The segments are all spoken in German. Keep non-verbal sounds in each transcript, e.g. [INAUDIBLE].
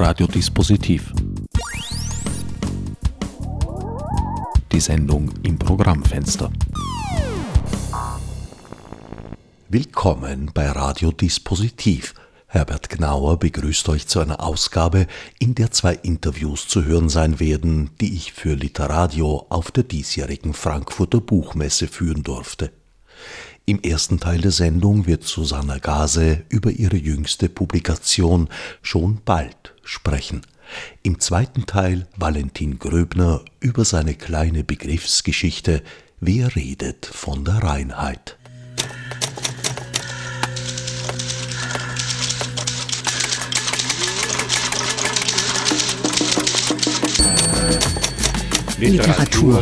Radiodispositiv. Die Sendung im Programmfenster. Willkommen bei Radiodispositiv. Herbert Gnauer begrüßt euch zu einer Ausgabe, in der zwei Interviews zu hören sein werden, die ich für Literadio auf der diesjährigen Frankfurter Buchmesse führen durfte. Im ersten Teil der Sendung wird Susanna Gase über ihre jüngste Publikation Schon bald sprechen. Im zweiten Teil Valentin Gröbner über seine kleine Begriffsgeschichte Wer redet von der Reinheit. Literatur.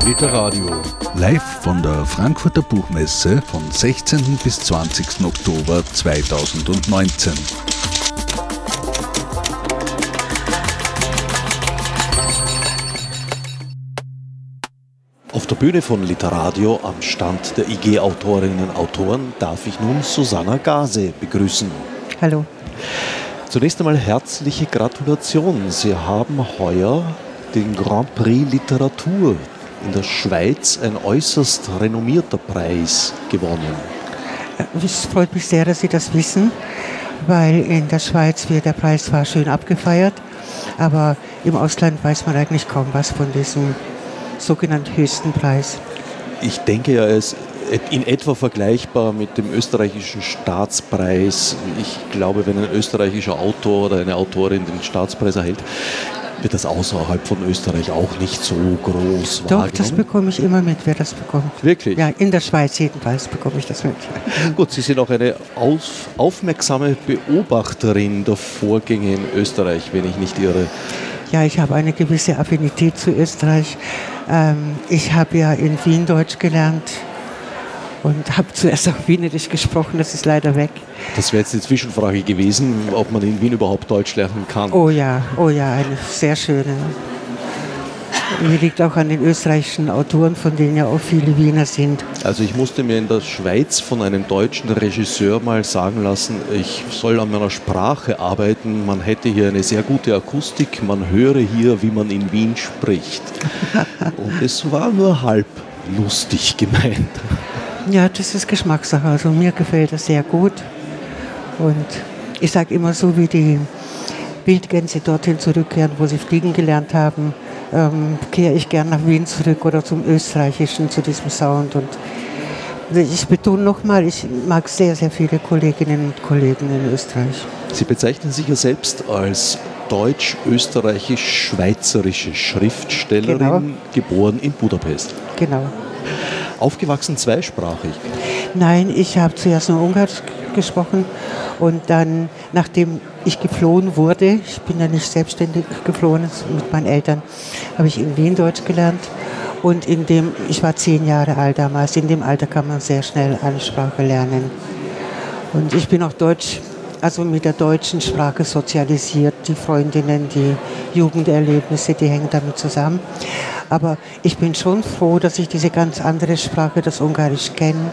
Literadio. Live von der Frankfurter Buchmesse vom 16. bis 20. Oktober 2019. Auf der Bühne von Literadio am Stand der IG Autorinnen und Autoren darf ich nun Susanna Gase begrüßen. Hallo. Zunächst einmal herzliche Gratulation. Sie haben heuer den Grand Prix Literatur in der Schweiz ein äußerst renommierter Preis gewonnen. Es freut mich sehr, dass Sie das wissen, weil in der Schweiz wird der Preis zwar schön abgefeiert, aber im Ausland weiß man eigentlich kaum was von diesem sogenannten höchsten Preis. Ich denke ja, es in etwa vergleichbar mit dem österreichischen Staatspreis. Ich glaube, wenn ein österreichischer Autor oder eine Autorin den Staatspreis erhält, wird das außerhalb von Österreich auch nicht so groß Doch, das bekomme ich immer mit, wer das bekommt. Wirklich? Ja, in der Schweiz jedenfalls bekomme ich das mit. [LAUGHS] Gut, Sie sind auch eine auf, aufmerksame Beobachterin der Vorgänge in Österreich, wenn ich nicht irre. Ja, ich habe eine gewisse Affinität zu Österreich. Ähm, ich habe ja in Wien Deutsch gelernt und habe zuerst auch Wienerisch gesprochen, das ist leider weg. Das wäre jetzt die Zwischenfrage gewesen, ob man in Wien überhaupt Deutsch lernen kann. Oh ja, oh ja, eine sehr schöne. Mir liegt auch an den österreichischen Autoren, von denen ja auch viele Wiener sind. Also ich musste mir in der Schweiz von einem deutschen Regisseur mal sagen lassen, ich soll an meiner Sprache arbeiten. Man hätte hier eine sehr gute Akustik, man höre hier, wie man in Wien spricht. [LAUGHS] Und es war nur halb lustig gemeint. Ja, das ist Geschmackssache. Also mir gefällt das sehr gut. Und ich sage immer so, wie die Wildgänse dorthin zurückkehren, wo sie fliegen gelernt haben, ähm, kehre ich gern nach Wien zurück oder zum Österreichischen, zu diesem Sound. Und ich betone nochmal, ich mag sehr, sehr viele Kolleginnen und Kollegen in Österreich. Sie bezeichnen sich ja selbst als deutsch-österreichisch-schweizerische Schriftstellerin, genau. geboren in Budapest. Genau. Aufgewachsen zweisprachig? Nein, ich habe zuerst nur Ungarisch gesprochen und dann, nachdem ich geflohen wurde, ich bin ja nicht selbstständig geflohen mit meinen Eltern, habe ich in Wien Deutsch gelernt. Und in dem, ich war zehn Jahre alt damals, in dem Alter kann man sehr schnell eine Sprache lernen. Und ich bin auch Deutsch, also mit der deutschen Sprache sozialisiert. Die Freundinnen, die Jugenderlebnisse, die hängen damit zusammen. Aber ich bin schon froh, dass ich diese ganz andere Sprache, das Ungarisch, kenne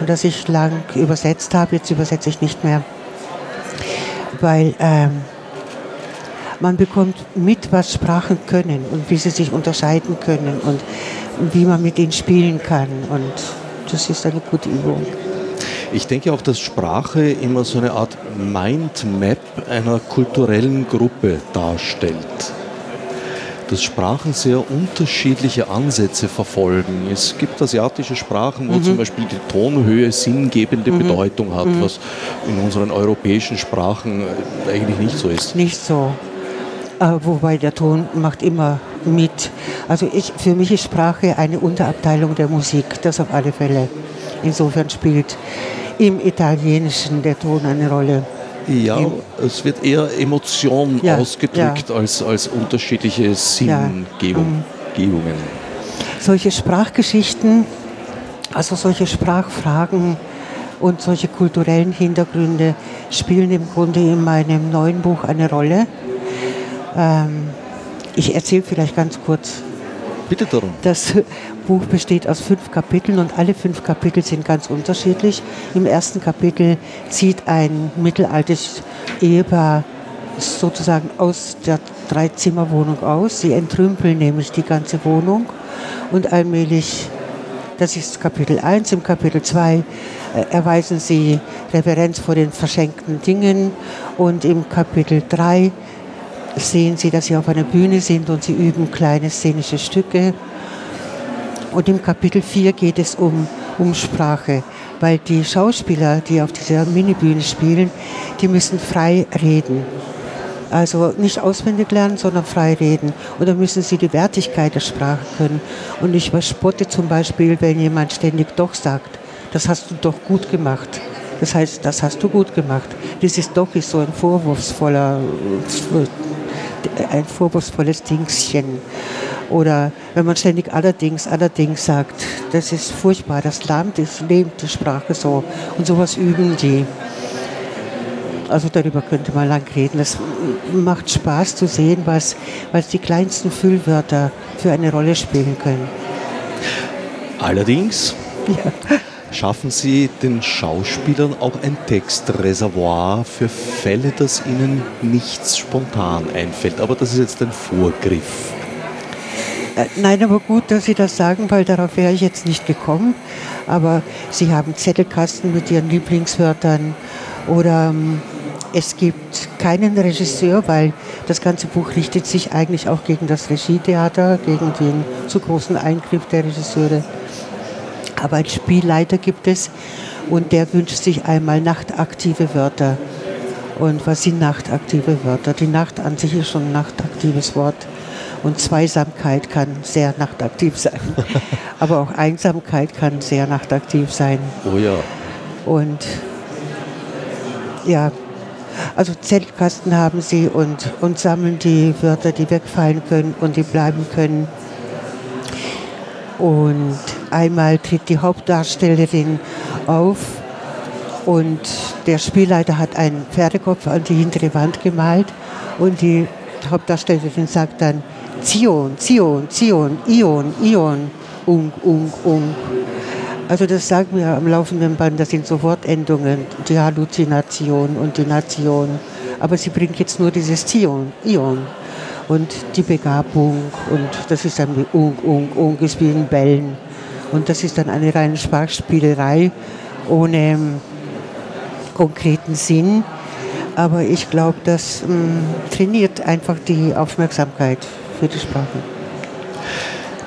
und dass ich lang übersetzt habe. Jetzt übersetze ich nicht mehr, weil ähm, man bekommt mit, was Sprachen können und wie sie sich unterscheiden können und wie man mit ihnen spielen kann. Und das ist eine gute Übung. Ich denke auch, dass Sprache immer so eine Art Mindmap einer kulturellen Gruppe darstellt dass Sprachen sehr unterschiedliche Ansätze verfolgen. Es gibt asiatische Sprachen, wo mhm. zum Beispiel die Tonhöhe sinngebende mhm. Bedeutung hat, mhm. was in unseren europäischen Sprachen äh, eigentlich nicht so ist. Nicht so. Äh, wobei der Ton macht immer mit. Also ich, für mich ist Sprache eine Unterabteilung der Musik, das auf alle Fälle. Insofern spielt im Italienischen der Ton eine Rolle. Ja, es wird eher Emotion ja, ausgedrückt ja. Als, als unterschiedliche Sinngebungen. Ja. Mhm. Solche Sprachgeschichten, also solche Sprachfragen und solche kulturellen Hintergründe spielen im Grunde in meinem neuen Buch eine Rolle. Ähm, ich erzähle vielleicht ganz kurz bitte darum. Das Buch besteht aus fünf Kapiteln und alle fünf Kapitel sind ganz unterschiedlich. Im ersten Kapitel zieht ein mittelaltes Ehepaar sozusagen aus der Dreizimmerwohnung aus. Sie entrümpeln nämlich die ganze Wohnung und allmählich, das ist Kapitel 1, im Kapitel 2 äh, erweisen sie Reverenz vor den verschenkten Dingen und im Kapitel 3 sehen sie, dass sie auf einer Bühne sind und sie üben kleine szenische Stücke. Und im Kapitel 4 geht es um, um Sprache, weil die Schauspieler, die auf dieser Minibühne spielen, die müssen frei reden. Also nicht auswendig lernen, sondern frei reden. Und dann müssen sie die Wertigkeit der Sprache können. Und ich verspotte zum Beispiel, wenn jemand ständig doch sagt, das hast du doch gut gemacht. Das heißt, das hast du gut gemacht. Dieses doch ist so ein vorwurfsvoller, ein vorwurfsvolles Dingschen. Oder wenn man ständig allerdings, allerdings sagt, das ist furchtbar, das lahmt, das lähmt die Sprache so. Und sowas üben die. Also darüber könnte man lang reden. Es macht Spaß zu sehen, was, was die kleinsten Füllwörter für eine Rolle spielen können. Allerdings ja. Schaffen Sie den Schauspielern auch ein Textreservoir für Fälle, dass ihnen nichts spontan einfällt. Aber das ist jetzt ein Vorgriff. Äh, nein, aber gut, dass Sie das sagen, weil darauf wäre ich jetzt nicht gekommen. Aber Sie haben Zettelkasten mit Ihren Lieblingswörtern oder ähm, es gibt keinen Regisseur, weil das ganze Buch richtet sich eigentlich auch gegen das Regietheater, gegen den zu großen Eingriff der Regisseure. Aber einen Spielleiter gibt es und der wünscht sich einmal nachtaktive Wörter. Und was sind nachtaktive Wörter? Die Nacht an sich ist schon ein nachtaktives Wort. Und Zweisamkeit kann sehr nachtaktiv sein. [LAUGHS] Aber auch Einsamkeit kann sehr nachtaktiv sein. Oh ja. Und ja, also Zettelkasten haben sie und, und sammeln die Wörter, die wegfallen können und die bleiben können. Und einmal tritt die Hauptdarstellerin auf und der Spielleiter hat einen Pferdekopf an die hintere Wand gemalt und die Hauptdarstellerin sagt dann Zion, Zion, Zion, Ion, Ion, Ung, Ung, Ung. Also das sagen wir am laufenden Band, das sind so Wortendungen, die Halluzination und die Nation. Aber sie bringt jetzt nur dieses Zion, Ion und die Begabung und das ist dann wie Ung, Ung, Ung, ist wie in Bällen. Und das ist dann eine reine Sprachspielerei ohne ähm, konkreten Sinn. Aber ich glaube, das ähm, trainiert einfach die Aufmerksamkeit für die Sprache.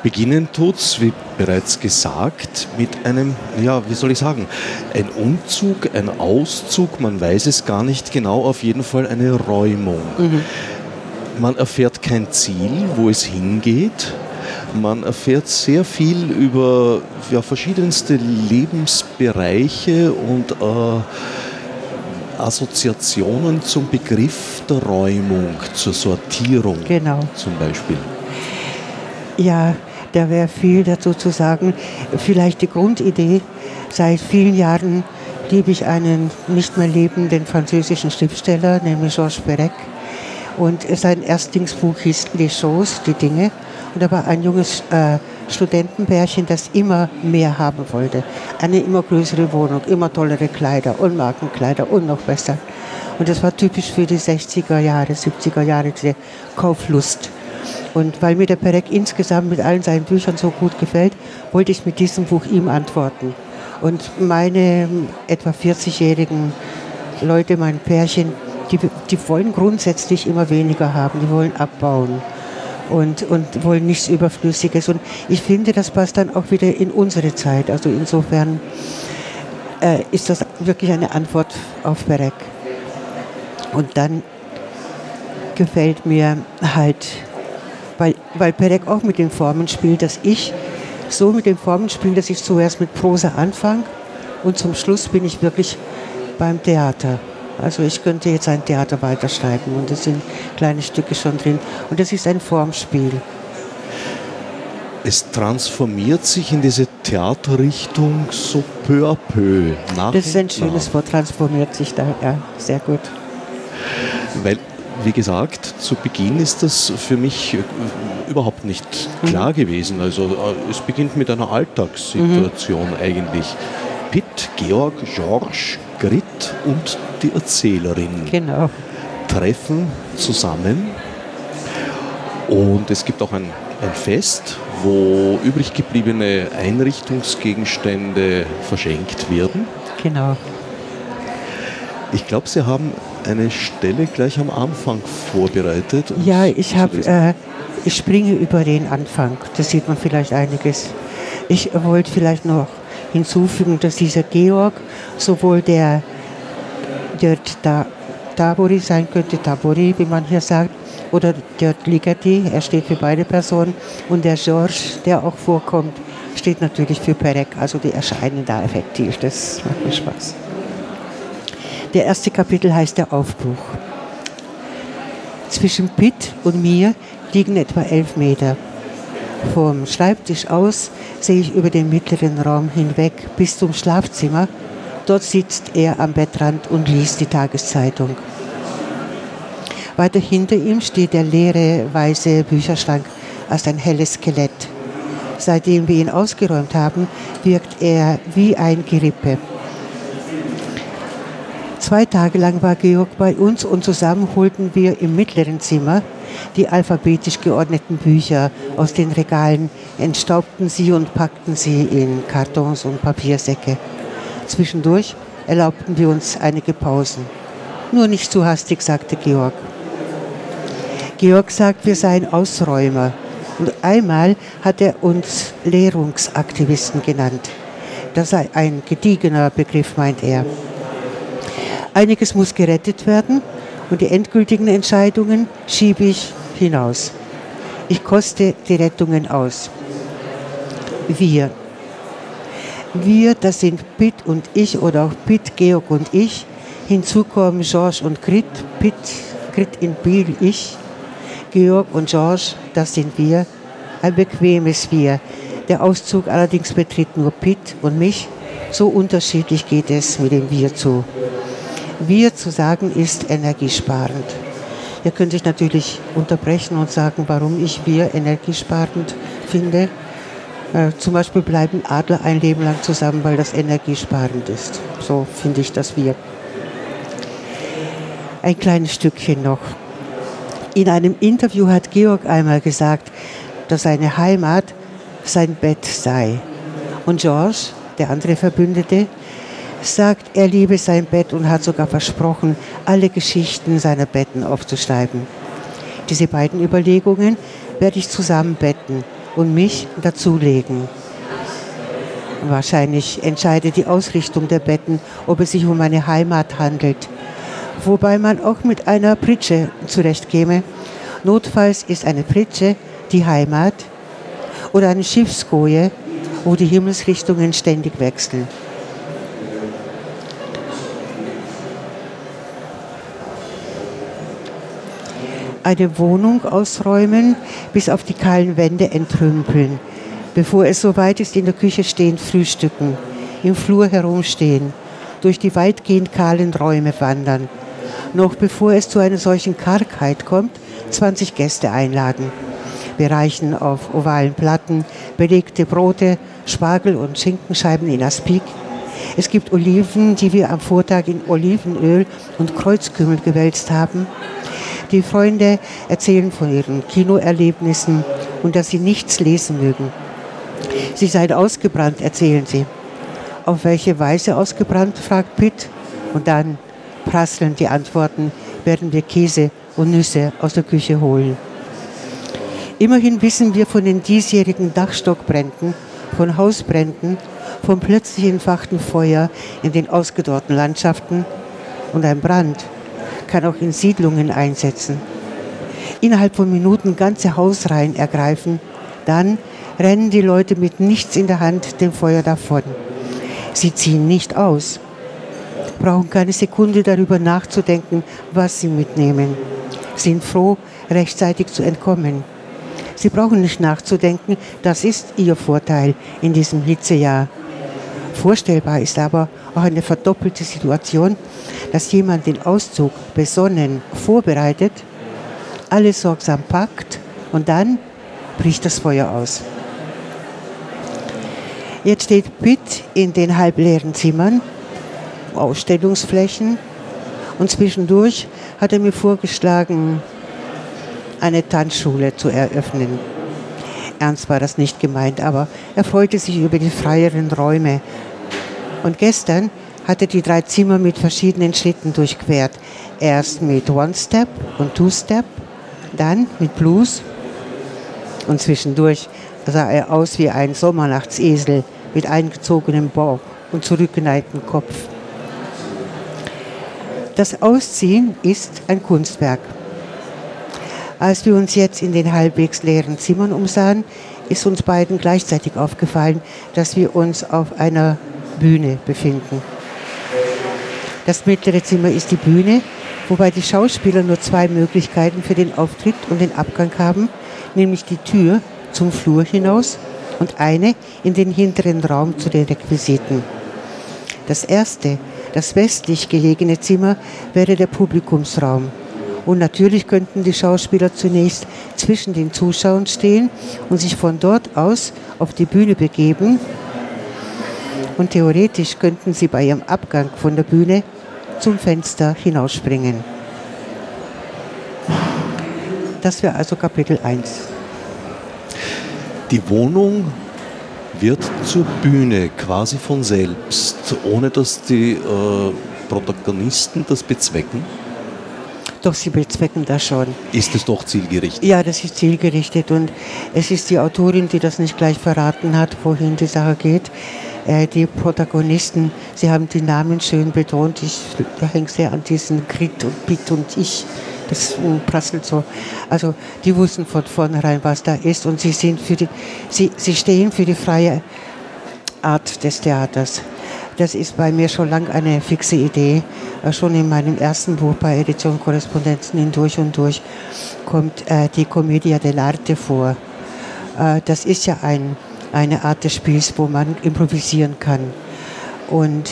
Beginnen tut's, wie bereits gesagt, mit einem, ja, wie soll ich sagen, ein Umzug, ein Auszug, man weiß es gar nicht genau, auf jeden Fall eine Räumung. Mhm. Man erfährt kein Ziel, wo es hingeht. Man erfährt sehr viel über ja, verschiedenste Lebensbereiche und äh, Assoziationen zum Begriff der Räumung, zur Sortierung genau. zum Beispiel. Ja, da wäre viel dazu zu sagen. Vielleicht die Grundidee. Seit vielen Jahren liebe ich einen nicht mehr lebenden französischen Schriftsteller, nämlich Georges Perec. Und sein Erstlingsbuch hieß Les Choses, die Dinge. Und da war ein junges äh, Studentenpärchen, das immer mehr haben wollte. Eine immer größere Wohnung, immer tollere Kleider und Markenkleider und noch besser. Und das war typisch für die 60er Jahre, 70er Jahre, diese Kauflust. Und weil mir der Perek insgesamt mit allen seinen Büchern so gut gefällt, wollte ich mit diesem Buch ihm antworten. Und meine etwa 40-jährigen Leute, mein Pärchen, die, die wollen grundsätzlich immer weniger haben, die wollen abbauen und, und wollen nichts Überflüssiges. Und ich finde, das passt dann auch wieder in unsere Zeit. Also insofern äh, ist das wirklich eine Antwort auf Perek. Und dann gefällt mir halt weil, weil Perek auch mit den Formen spielt, dass ich so mit den Formen spiele, dass ich zuerst mit Prosa anfange und zum Schluss bin ich wirklich beim Theater. Also ich könnte jetzt ein Theater weiterschreiben und es sind kleine Stücke schon drin und das ist ein Formspiel. Es transformiert sich in diese Theaterrichtung so peu à peu. Nach das ist ein schönes Wort, transformiert sich da, ja, sehr gut. Weil wie gesagt, zu Beginn ist das für mich äh, überhaupt nicht klar mhm. gewesen. Also äh, es beginnt mit einer Alltagssituation mhm. eigentlich. Pitt, Georg, George, Grit und die Erzählerin genau. treffen zusammen. Und es gibt auch ein, ein Fest, wo übrig gebliebene Einrichtungsgegenstände verschenkt werden. Genau. Ich glaube, Sie haben eine Stelle gleich am Anfang vorbereitet. Ja, ich habe, äh, ich springe über den Anfang. Da sieht man vielleicht einiges. Ich wollte vielleicht noch hinzufügen, dass dieser Georg sowohl der, der Tabori sein könnte, Tabori, wie man hier sagt, oder der Ligeti, er steht für beide Personen, und der George, der auch vorkommt, steht natürlich für Perek, also die erscheinen da effektiv. Das macht mir Spaß. Der erste Kapitel heißt der Aufbruch. Zwischen Pitt und mir liegen etwa elf Meter. Vom Schreibtisch aus sehe ich über den mittleren Raum hinweg bis zum Schlafzimmer. Dort sitzt er am Bettrand und liest die Tageszeitung. Weiter hinter ihm steht der leere weiße Bücherschrank als ein helles Skelett. Seitdem wir ihn ausgeräumt haben, wirkt er wie ein Gerippe. Zwei Tage lang war Georg bei uns und zusammen holten wir im mittleren Zimmer die alphabetisch geordneten Bücher aus den Regalen, entstaubten sie und packten sie in Kartons und Papiersäcke. Zwischendurch erlaubten wir uns einige Pausen. Nur nicht zu hastig, sagte Georg. Georg sagt, wir seien Ausräumer. Und einmal hat er uns Lehrungsaktivisten genannt. Das sei ein gediegener Begriff, meint er. Einiges muss gerettet werden und die endgültigen Entscheidungen schiebe ich hinaus. Ich koste die Rettungen aus. Wir. Wir, das sind Pitt und ich oder auch Pitt, Georg und ich. Hinzu kommen George und Grit, Pitt, Grit in Biel, ich. Georg und George, das sind wir. Ein bequemes Wir. Der Auszug allerdings betritt nur Pitt und mich. So unterschiedlich geht es mit dem Wir zu. Wir zu sagen ist energiesparend. Ihr könnt sich natürlich unterbrechen und sagen, warum ich wir energiesparend finde. Äh, zum Beispiel bleiben Adler ein Leben lang zusammen, weil das energiesparend ist. So finde ich das wir. Ein kleines Stückchen noch. In einem Interview hat Georg einmal gesagt, dass seine Heimat sein Bett sei. Und George, der andere Verbündete, sagt, er liebe sein Bett und hat sogar versprochen, alle Geschichten seiner Betten aufzuschreiben. Diese beiden Überlegungen werde ich zusammenbetten und mich dazulegen. Wahrscheinlich entscheidet die Ausrichtung der Betten, ob es sich um eine Heimat handelt, wobei man auch mit einer Pritsche zurechtkäme. Notfalls ist eine Pritsche die Heimat oder eine Schiffskoje, wo die Himmelsrichtungen ständig wechseln. Eine Wohnung ausräumen, bis auf die kahlen Wände entrümpeln. Bevor es soweit ist, in der Küche stehen, frühstücken, im Flur herumstehen, durch die weitgehend kahlen Räume wandern. Noch bevor es zu einer solchen Kargheit kommt, 20 Gäste einladen. Wir reichen auf ovalen Platten belegte Brote, Spargel und Schinkenscheiben in Aspik. Es gibt Oliven, die wir am Vortag in Olivenöl und Kreuzkümmel gewälzt haben. Die Freunde erzählen von ihren Kinoerlebnissen und dass sie nichts lesen mögen. Sie seien ausgebrannt, erzählen sie. Auf welche Weise ausgebrannt, fragt Pitt. Und dann prasseln die Antworten, werden wir Käse und Nüsse aus der Küche holen. Immerhin wissen wir von den diesjährigen Dachstockbränden, von Hausbränden, vom plötzlich entfachten Feuer in den ausgedorrten Landschaften und ein Brand kann auch in Siedlungen einsetzen. Innerhalb von Minuten ganze Hausreihen ergreifen, dann rennen die Leute mit nichts in der Hand dem Feuer davon. Sie ziehen nicht aus, brauchen keine Sekunde darüber nachzudenken, was sie mitnehmen, sind froh, rechtzeitig zu entkommen. Sie brauchen nicht nachzudenken, das ist ihr Vorteil in diesem Hitzejahr. Vorstellbar ist aber auch eine verdoppelte Situation, dass jemand den Auszug besonnen vorbereitet alles sorgsam packt und dann bricht das Feuer aus. Jetzt steht Pitt in den halbleeren Zimmern, Ausstellungsflächen und zwischendurch hat er mir vorgeschlagen, eine Tanzschule zu eröffnen. Ernst war das nicht gemeint, aber er freute sich über die freieren Räume. Und gestern hat er die drei Zimmer mit verschiedenen Schritten durchquert. Erst mit One-Step und Two-Step, dann mit Blues und zwischendurch sah er aus wie ein Sommernachtsesel mit eingezogenem Bauch und zurückgeneigtem Kopf. Das Ausziehen ist ein Kunstwerk. Als wir uns jetzt in den halbwegs leeren Zimmern umsahen, ist uns beiden gleichzeitig aufgefallen, dass wir uns auf einer Bühne befinden. Das mittlere Zimmer ist die Bühne, wobei die Schauspieler nur zwei Möglichkeiten für den Auftritt und den Abgang haben, nämlich die Tür zum Flur hinaus und eine in den hinteren Raum zu den Requisiten. Das erste, das westlich gelegene Zimmer wäre der Publikumsraum. Und natürlich könnten die Schauspieler zunächst zwischen den Zuschauern stehen und sich von dort aus auf die Bühne begeben. Und theoretisch könnten sie bei ihrem Abgang von der Bühne zum Fenster hinausspringen. Das wäre also Kapitel 1. Die Wohnung wird zur Bühne quasi von selbst, ohne dass die äh, Protagonisten das bezwecken. Doch, sie bezwecken das schon. Ist es doch zielgerichtet? Ja, das ist zielgerichtet und es ist die Autorin, die das nicht gleich verraten hat, wohin die Sache geht. Äh, die Protagonisten, sie haben die Namen schön betont. Ich hänge sehr an diesen Grit und Bit und Ich das prasselt so. Also die wussten von vornherein, was da ist und sie, sind für die, sie, sie stehen für die freie Art des Theaters. Das ist bei mir schon lange eine fixe Idee. Äh, schon in meinem ersten Buch bei Edition Korrespondenzen in Durch und Durch kommt äh, die Commedia dell'arte vor. Äh, das ist ja ein, eine Art des Spiels, wo man improvisieren kann. Und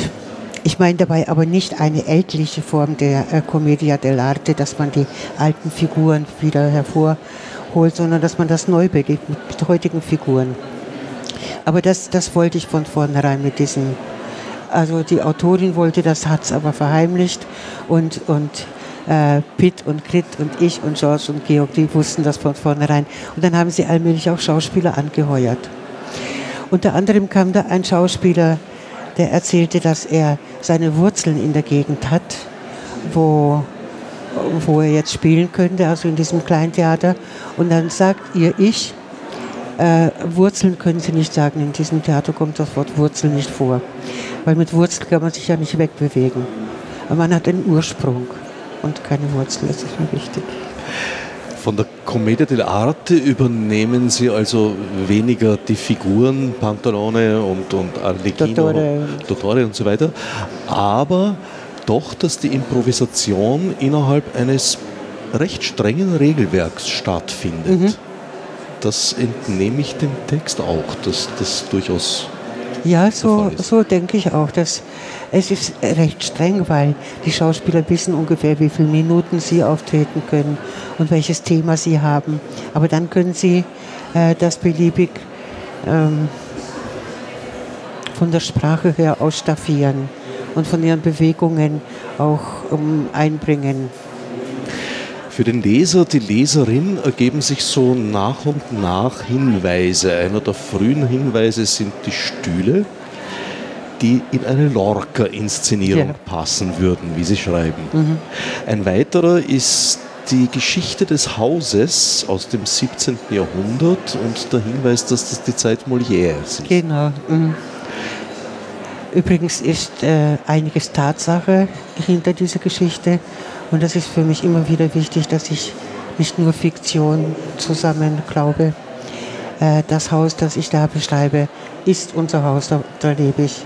ich meine dabei aber nicht eine ältliche Form der äh, Commedia dell'arte, dass man die alten Figuren wieder hervorholt, sondern dass man das neu belebt mit, mit heutigen Figuren. Aber das, das wollte ich von vornherein mit diesem, also die Autorin wollte das, hat es aber verheimlicht und, und äh, Pitt und Grit und ich und George und Georg, die wussten das von vornherein. Und dann haben sie allmählich auch Schauspieler angeheuert. Unter anderem kam da ein Schauspieler, der erzählte, dass er seine Wurzeln in der Gegend hat, wo, wo er jetzt spielen könnte, also in diesem Kleintheater. Und dann sagt ihr Ich, äh, Wurzeln können Sie nicht sagen. In diesem Theater kommt das Wort Wurzel nicht vor. Weil mit Wurzel kann man sich ja nicht wegbewegen. Aber man hat einen Ursprung und keine Wurzel, das ist mir wichtig. Von der Commedia dell'arte übernehmen Sie also weniger die Figuren Pantalone und, und Arlecchino, Dottore. Dottore und so weiter, aber doch, dass die Improvisation innerhalb eines recht strengen Regelwerks stattfindet. Mhm. Das entnehme ich dem Text auch, dass das durchaus. Ja, so, so denke ich auch. Dass es ist recht streng, weil die Schauspieler wissen ungefähr, wie viele Minuten sie auftreten können und welches Thema sie haben. Aber dann können sie äh, das beliebig ähm, von der Sprache her ausstaffieren und von ihren Bewegungen auch um, einbringen. Für den Leser, die Leserin ergeben sich so nach und nach Hinweise. Einer der frühen Hinweise sind die Stühle die in eine Lorca-Inszenierung ja. passen würden, wie Sie schreiben. Mhm. Ein weiterer ist die Geschichte des Hauses aus dem 17. Jahrhundert und der Hinweis, dass das die Zeit Molières ist. Genau. Mhm. Übrigens ist äh, einiges Tatsache hinter dieser Geschichte und das ist für mich immer wieder wichtig, dass ich nicht nur Fiktion zusammen glaube. Äh, das Haus, das ich da beschreibe, ist unser Haus, da, da lebe ich.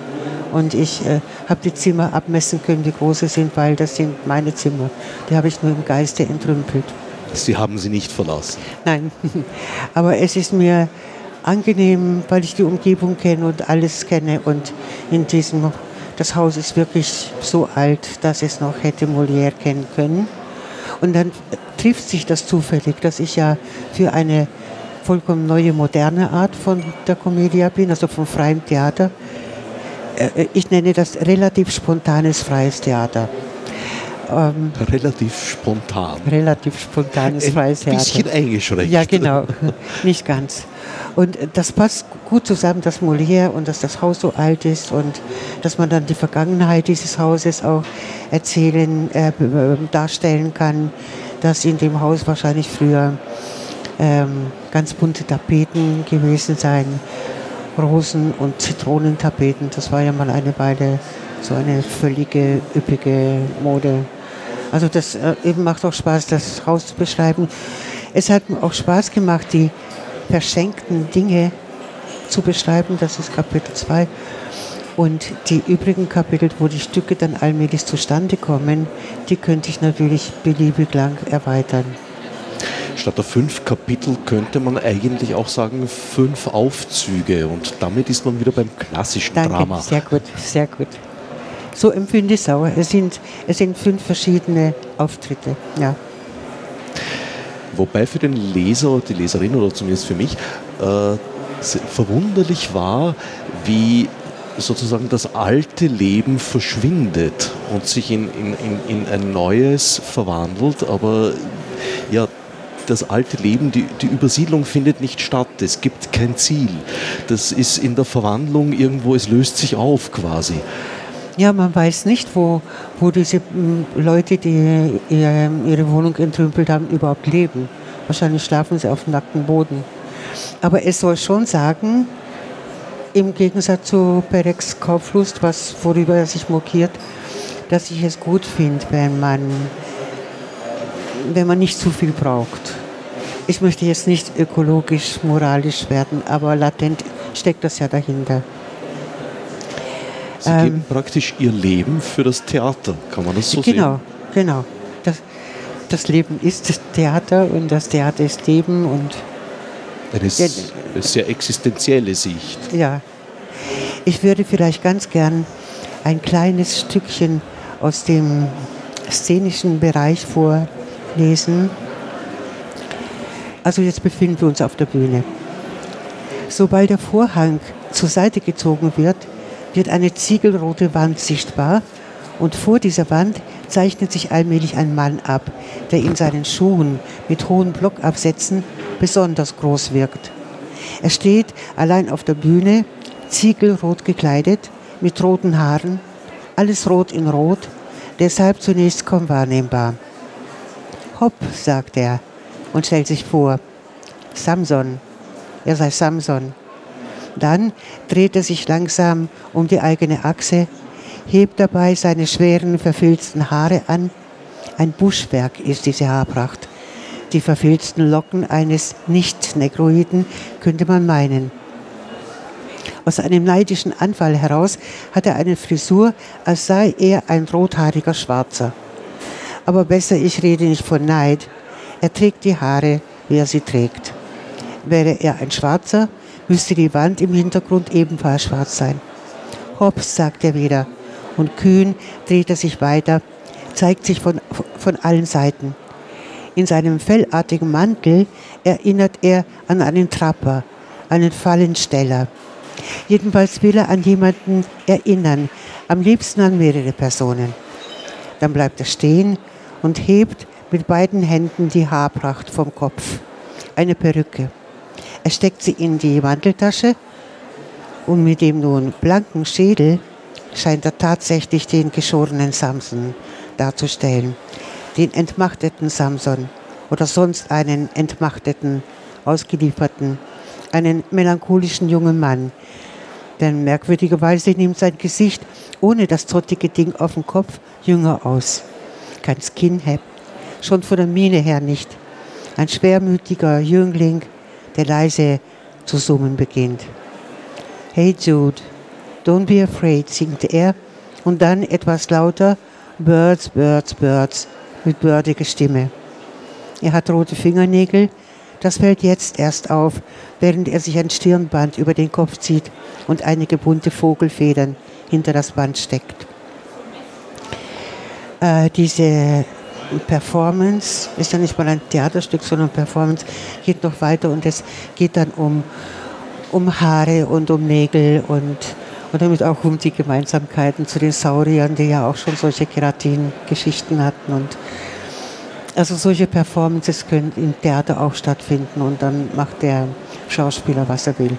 Und ich äh, habe die Zimmer abmessen können, wie groß sie sind, weil das sind meine Zimmer. Die habe ich nur im Geiste entrümpelt. Sie haben sie nicht verlassen? Nein, [LAUGHS] aber es ist mir angenehm, weil ich die Umgebung kenne und alles kenne. Und in diesem, das Haus ist wirklich so alt, dass es noch hätte Molière kennen können. Und dann trifft sich das zufällig, dass ich ja für eine vollkommen neue, moderne Art von der Comedia bin, also vom freien Theater. Äh, ich nenne das relativ spontanes freies Theater. Ähm, relativ spontan. Relativ spontanes freies Theater. Ein bisschen eingeschränkt. Ja, genau. [LAUGHS] Nicht ganz. Und das passt gut zusammen, dass Molière und dass das Haus so alt ist und dass man dann die Vergangenheit dieses Hauses auch erzählen, äh, darstellen kann, dass in dem Haus wahrscheinlich früher ähm, ganz bunte Tapeten gewesen seien, Rosen- und Zitronentapeten. Das war ja mal eine Weile so eine völlige üppige Mode. Also das äh, eben macht auch Spaß, das Haus zu beschreiben. Es hat mir auch Spaß gemacht, die verschenkten Dinge zu beschreiben. Das ist Kapitel 2. Und die übrigen Kapitel, wo die Stücke dann allmählich zustande kommen, die könnte ich natürlich beliebig lang erweitern. Statt der fünf Kapitel könnte man eigentlich auch sagen fünf Aufzüge und damit ist man wieder beim klassischen Danke, Drama. Sehr gut, sehr gut. So empfinde ich es auch. Es sind, es sind fünf verschiedene Auftritte. Ja. Wobei für den Leser oder die Leserin oder zumindest für mich äh, verwunderlich war, wie sozusagen das alte Leben verschwindet und sich in, in, in, in ein neues verwandelt, aber ja, das alte Leben, die, die Übersiedlung findet nicht statt, es gibt kein Ziel. Das ist in der Verwandlung irgendwo, es löst sich auf quasi. Ja, man weiß nicht, wo, wo diese hm, Leute, die ihre Wohnung entrümpelt haben, überhaupt leben. Wahrscheinlich schlafen sie auf dem nackten Boden. Aber es soll schon sagen, im Gegensatz zu Perex Kauflust, was, worüber er sich mokiert, dass ich es gut finde, wenn man, wenn man nicht zu viel braucht. Ich möchte jetzt nicht ökologisch, moralisch werden, aber latent steckt das ja dahinter. Sie ähm, geben praktisch ihr Leben für das Theater, kann man das so genau, sehen? Genau, genau. Das, das Leben ist das Theater und das Theater ist Leben und eine sehr existenzielle Sicht. Ja. Ich würde vielleicht ganz gern ein kleines Stückchen aus dem szenischen Bereich vorlesen. Also jetzt befinden wir uns auf der Bühne. Sobald der Vorhang zur Seite gezogen wird, wird eine ziegelrote Wand sichtbar und vor dieser Wand zeichnet sich allmählich ein Mann ab, der in seinen Schuhen mit hohen Blockabsätzen besonders groß wirkt. Er steht allein auf der Bühne, ziegelrot gekleidet, mit roten Haaren, alles rot in rot, deshalb zunächst kaum wahrnehmbar. Hopp, sagt er und stellt sich vor. Samson, er sei Samson. Dann dreht er sich langsam um die eigene Achse, hebt dabei seine schweren, verfilzten Haare an. Ein Buschwerk ist diese Haarpracht. Die verfilzten Locken eines Nicht-Negroiden könnte man meinen. Aus einem neidischen Anfall heraus hat er eine Frisur, als sei er ein rothaariger Schwarzer. Aber besser, ich rede nicht von Neid. Er trägt die Haare, wie er sie trägt. Wäre er ein Schwarzer, müsste die Wand im Hintergrund ebenfalls schwarz sein. Hops, sagt er wieder, und kühn dreht er sich weiter, zeigt sich von, von allen Seiten. In seinem fellartigen Mantel erinnert er an einen Trapper, einen Fallensteller. Jedenfalls will er an jemanden erinnern, am liebsten an mehrere Personen. Dann bleibt er stehen und hebt mit beiden Händen die Haarpracht vom Kopf. Eine Perücke. Er steckt sie in die Manteltasche und mit dem nun blanken Schädel scheint er tatsächlich den geschorenen Samson darzustellen, den entmachteten Samson oder sonst einen entmachteten, ausgelieferten, einen melancholischen jungen Mann. Denn merkwürdigerweise nimmt sein Gesicht ohne das zottige Ding auf dem Kopf jünger aus. Kein Skinhead, schon von der Miene her nicht. Ein schwermütiger Jüngling, der leise zu summen beginnt. Hey Jude, don't be afraid, singt er und dann etwas lauter Birds, Birds, Birds mit birdiger Stimme. Er hat rote Fingernägel, das fällt jetzt erst auf, während er sich ein Stirnband über den Kopf zieht und einige bunte Vogelfedern hinter das Band steckt. Äh, diese Performance, ist ja nicht mal ein Theaterstück, sondern Performance, geht noch weiter und es geht dann um, um Haare und um Nägel und, und damit auch um die Gemeinsamkeiten zu den Sauriern, die ja auch schon solche Keratin-Geschichten hatten. Und also solche Performances können im Theater auch stattfinden und dann macht der Schauspieler, was er will.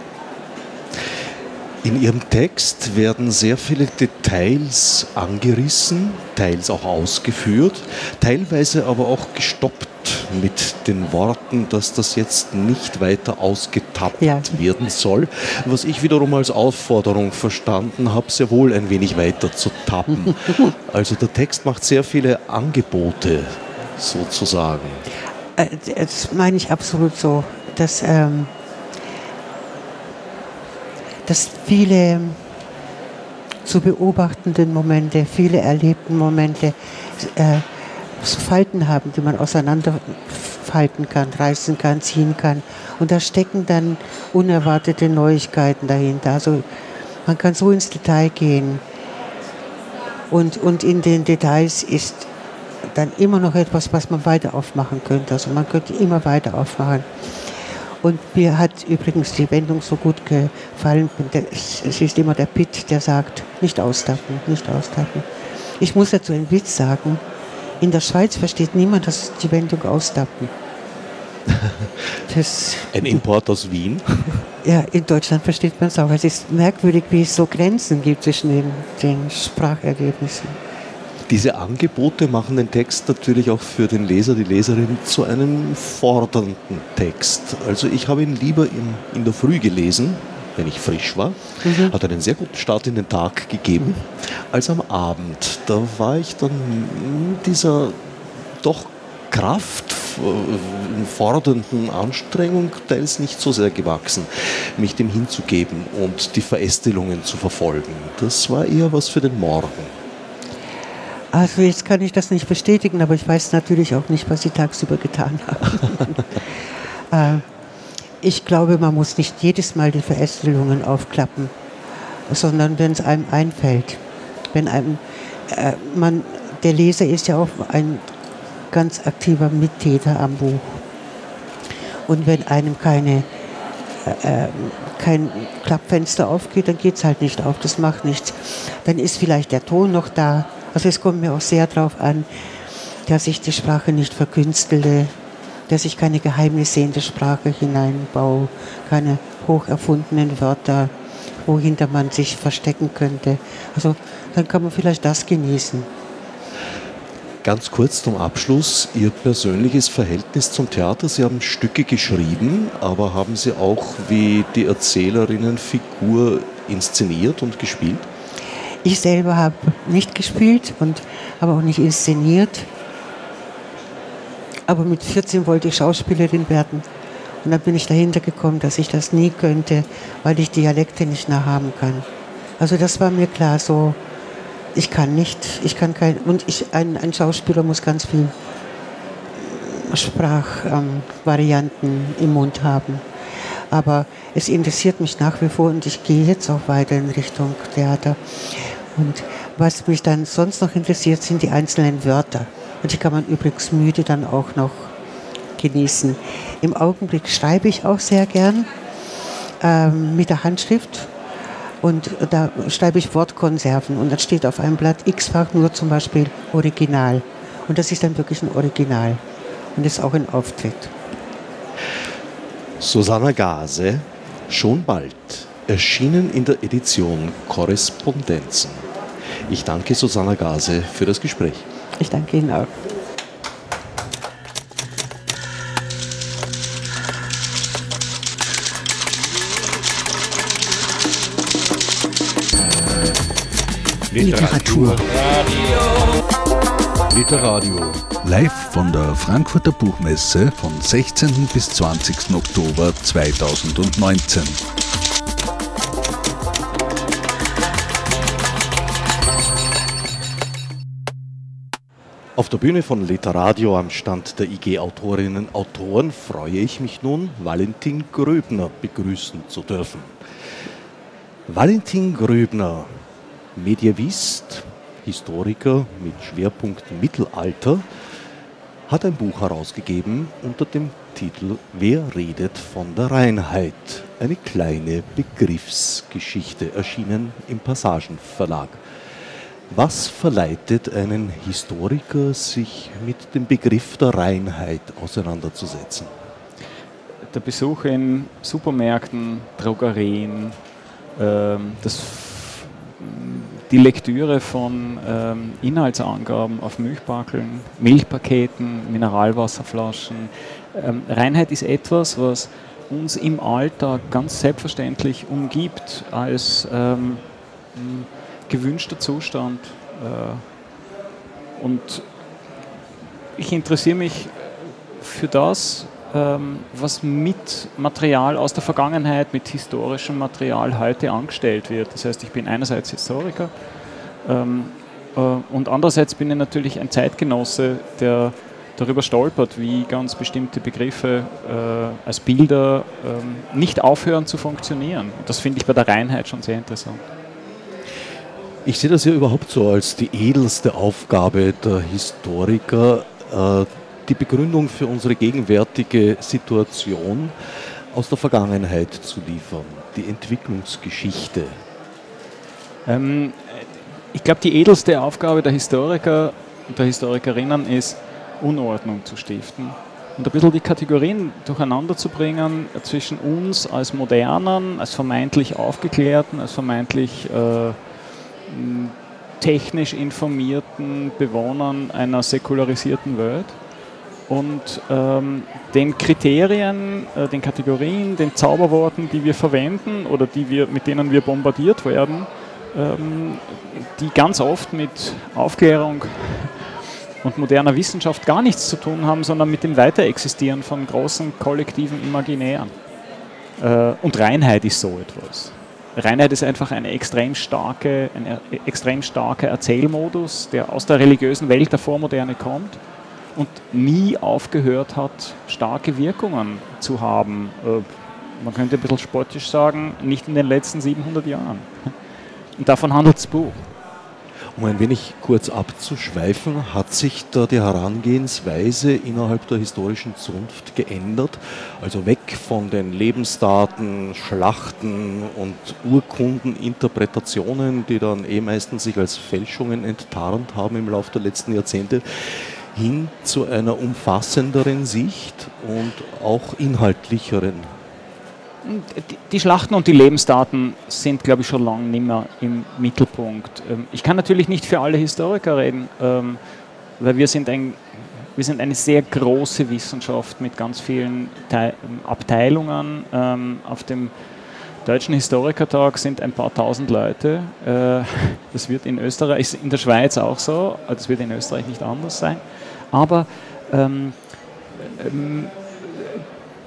In Ihrem Text werden sehr viele Details angerissen, teils auch ausgeführt, teilweise aber auch gestoppt mit den Worten, dass das jetzt nicht weiter ausgetappt ja. werden soll, was ich wiederum als Aufforderung verstanden habe, sehr wohl ein wenig weiter zu tappen. [LAUGHS] Also der Text macht sehr viele Angebote sozusagen. Äh, das meine ich absolut so, dass ähm, dass viele zu beobachtenden Momente, viele erlebten Momente äh, Falten haben, die man auseinanderfalten kann, reißen kann, ziehen kann. Und da stecken dann unerwartete Neuigkeiten dahinter. Also man kann so ins Detail gehen. Und, und in den Details ist dann immer noch etwas, was man weiter aufmachen könnte. Also man könnte immer weiter aufmachen. Und mir hat übrigens die Wendung so gut gefallen. Es ist immer der Pitt, der sagt, nicht austappen, nicht austappen. Ich muss dazu einen Witz sagen. In der Schweiz versteht niemand das, die Wendung austappen. [LAUGHS] Das, Ein Import aus Wien? [LAUGHS] Ja, in Deutschland versteht man es auch. Es ist merkwürdig, wie es so Grenzen gibt zwischen den, den Sprachergebnissen. Diese Angebote machen den Text natürlich auch für den Leser, die Leserin zu einem fordernden Text. Also ich habe ihn lieber in, in der Früh gelesen, wenn ich frisch war, mhm. hat einen sehr guten Start in den Tag gegeben, als am Abend. Da war ich dann dieser doch kraftfordernden Anstrengung teils nicht so sehr gewachsen, mich dem hinzugeben und die Verästelungen zu verfolgen. Das war eher was für den Morgen. Also jetzt kann ich das nicht bestätigen, aber ich weiß natürlich auch nicht, was Sie tagsüber getan haben. [LAUGHS] äh, ich glaube, man muss nicht jedes Mal die Verästelungen aufklappen, sondern wenn es einem einfällt. Wenn einem, äh, man, der Leser ist ja auch ein ganz aktiver Mittäter am Buch. Und wenn einem keine, äh, äh kein Klappfenster aufgeht, dann geht es halt nicht auf, das macht nichts. Dann ist vielleicht der Ton noch da, also es kommt mir auch sehr darauf an, dass ich die Sprache nicht verkünstele, dass ich keine Geheimnisse in die Sprache hineinbaue, keine hocherfundenen Wörter, wohinter man sich verstecken könnte. Also dann kann man vielleicht das genießen. Ganz kurz zum Abschluss, Ihr persönliches Verhältnis zum Theater. Sie haben Stücke geschrieben, aber haben Sie auch wie die Erzählerinnen Figur inszeniert und gespielt? Ich selber habe nicht gespielt und habe auch nicht inszeniert. Aber mit 14 wollte ich Schauspielerin werden. Und dann bin ich dahinter gekommen, dass ich das nie könnte, weil ich Dialekte nicht nachhaben kann. Also das war mir klar so, ich kann nicht, ich kann kein, und ich, ein, ein Schauspieler muss ganz viel Sprachvarianten ähm, im Mund haben. Aber es interessiert mich nach wie vor und ich gehe jetzt auch weiter in Richtung Theater. Und was mich dann sonst noch interessiert, sind die einzelnen Wörter. Und die kann man übrigens müde dann auch noch genießen. Im Augenblick schreibe ich auch sehr gern ähm, mit der Handschrift. Und da schreibe ich Wortkonserven und dann steht auf einem Blatt x-fach nur zum Beispiel Original. Und das ist dann wirklich ein Original. Und ist auch ein Auftritt. Susanna Gase, schon bald, erschienen in der Edition Korrespondenzen. Ich danke Susanna Gase für das Gespräch. Ich danke Ihnen auch. Literatur. Literadio. Live von der Frankfurter Buchmesse vom 16. bis 20. Oktober 2019. Auf der Bühne von Literadio am Stand der IG Autorinnen und Autoren freue ich mich nun, Valentin Gröbner begrüßen zu dürfen. Valentin Gröbner, Medievist, Historiker mit Schwerpunkt Mittelalter, hat ein Buch herausgegeben unter dem Titel Wer redet von der Reinheit? Eine kleine Begriffsgeschichte erschienen im Passagenverlag. Was verleitet einen Historiker, sich mit dem Begriff der Reinheit auseinanderzusetzen? Der Besuch in Supermärkten, Drogerien, ähm, das die Lektüre von ähm, Inhaltsangaben auf Milchbackeln, Milchpaketen, Mineralwasserflaschen. Ähm, Reinheit ist etwas, was uns im Alltag ganz selbstverständlich umgibt als gewünschter Zustand. Äh, und ich interessiere mich für das, ähm, was mit Material aus der Vergangenheit, mit historischem Material heute angestellt wird. Das heißt, ich bin einerseits Historiker ähm, äh, und andererseits bin ich natürlich ein Zeitgenosse, der darüber stolpert, wie ganz bestimmte Begriffe äh, als Bilder ähm, nicht aufhören zu funktionieren. Und das finde ich bei der Reinheit schon sehr interessant. Ich sehe das ja überhaupt so als die edelste Aufgabe der Historiker, äh, die Begründung für unsere gegenwärtige Situation aus der Vergangenheit zu liefern, die Entwicklungsgeschichte? Ähm, ich glaube, die edelste Aufgabe der Historiker und der Historikerinnen ist, Unordnung zu stiften und ein bisschen die Kategorien durcheinander zu bringen zwischen uns als Modernen, als vermeintlich Aufgeklärten, als vermeintlich äh, technisch informierten Bewohnern einer säkularisierten Welt und ähm, den Kriterien, äh, den Kategorien, den Zauberworten, die wir verwenden oder die wir, mit denen wir bombardiert werden, ähm, die ganz oft mit Aufklärung und moderner Wissenschaft gar nichts zu tun haben, sondern mit dem Weiterexistieren von großen kollektiven Imaginären. Äh, und Reinheit ist so etwas. Reinheit ist einfach eine extrem starke, ein extrem starker Erzählmodus, der aus der religiösen Welt der Vormoderne kommt und nie aufgehört hat, starke Wirkungen zu haben. Äh, man könnte ein bisschen spottisch sagen, nicht in den letzten 700 Jahren. Und davon handelt das Buch. Um ein wenig kurz abzuschweifen, hat sich da die Herangehensweise innerhalb der historischen Zunft geändert? Also weg von den Lebensdaten, Schlachten und Urkundeninterpretationen, die dann eh meistens sich als Fälschungen enttarnt haben im Laufe der letzten Jahrzehnte, hin zu einer umfassenderen Sicht und auch inhaltlicheren. Die Schlachten und die Lebensdaten sind, glaube ich, schon lange nicht mehr im Mittelpunkt. Ähm, ich kann natürlich nicht für alle Historiker reden, ähm, weil wir sind, ein, wir sind eine sehr große Wissenschaft mit ganz vielen Abteilungen. Ähm, auf dem Deutschen Historikertag sind ein paar tausend Leute. Äh, das wird in Österreich, in der Schweiz auch so, das wird in Österreich nicht anders sein. Aber ähm, ähm,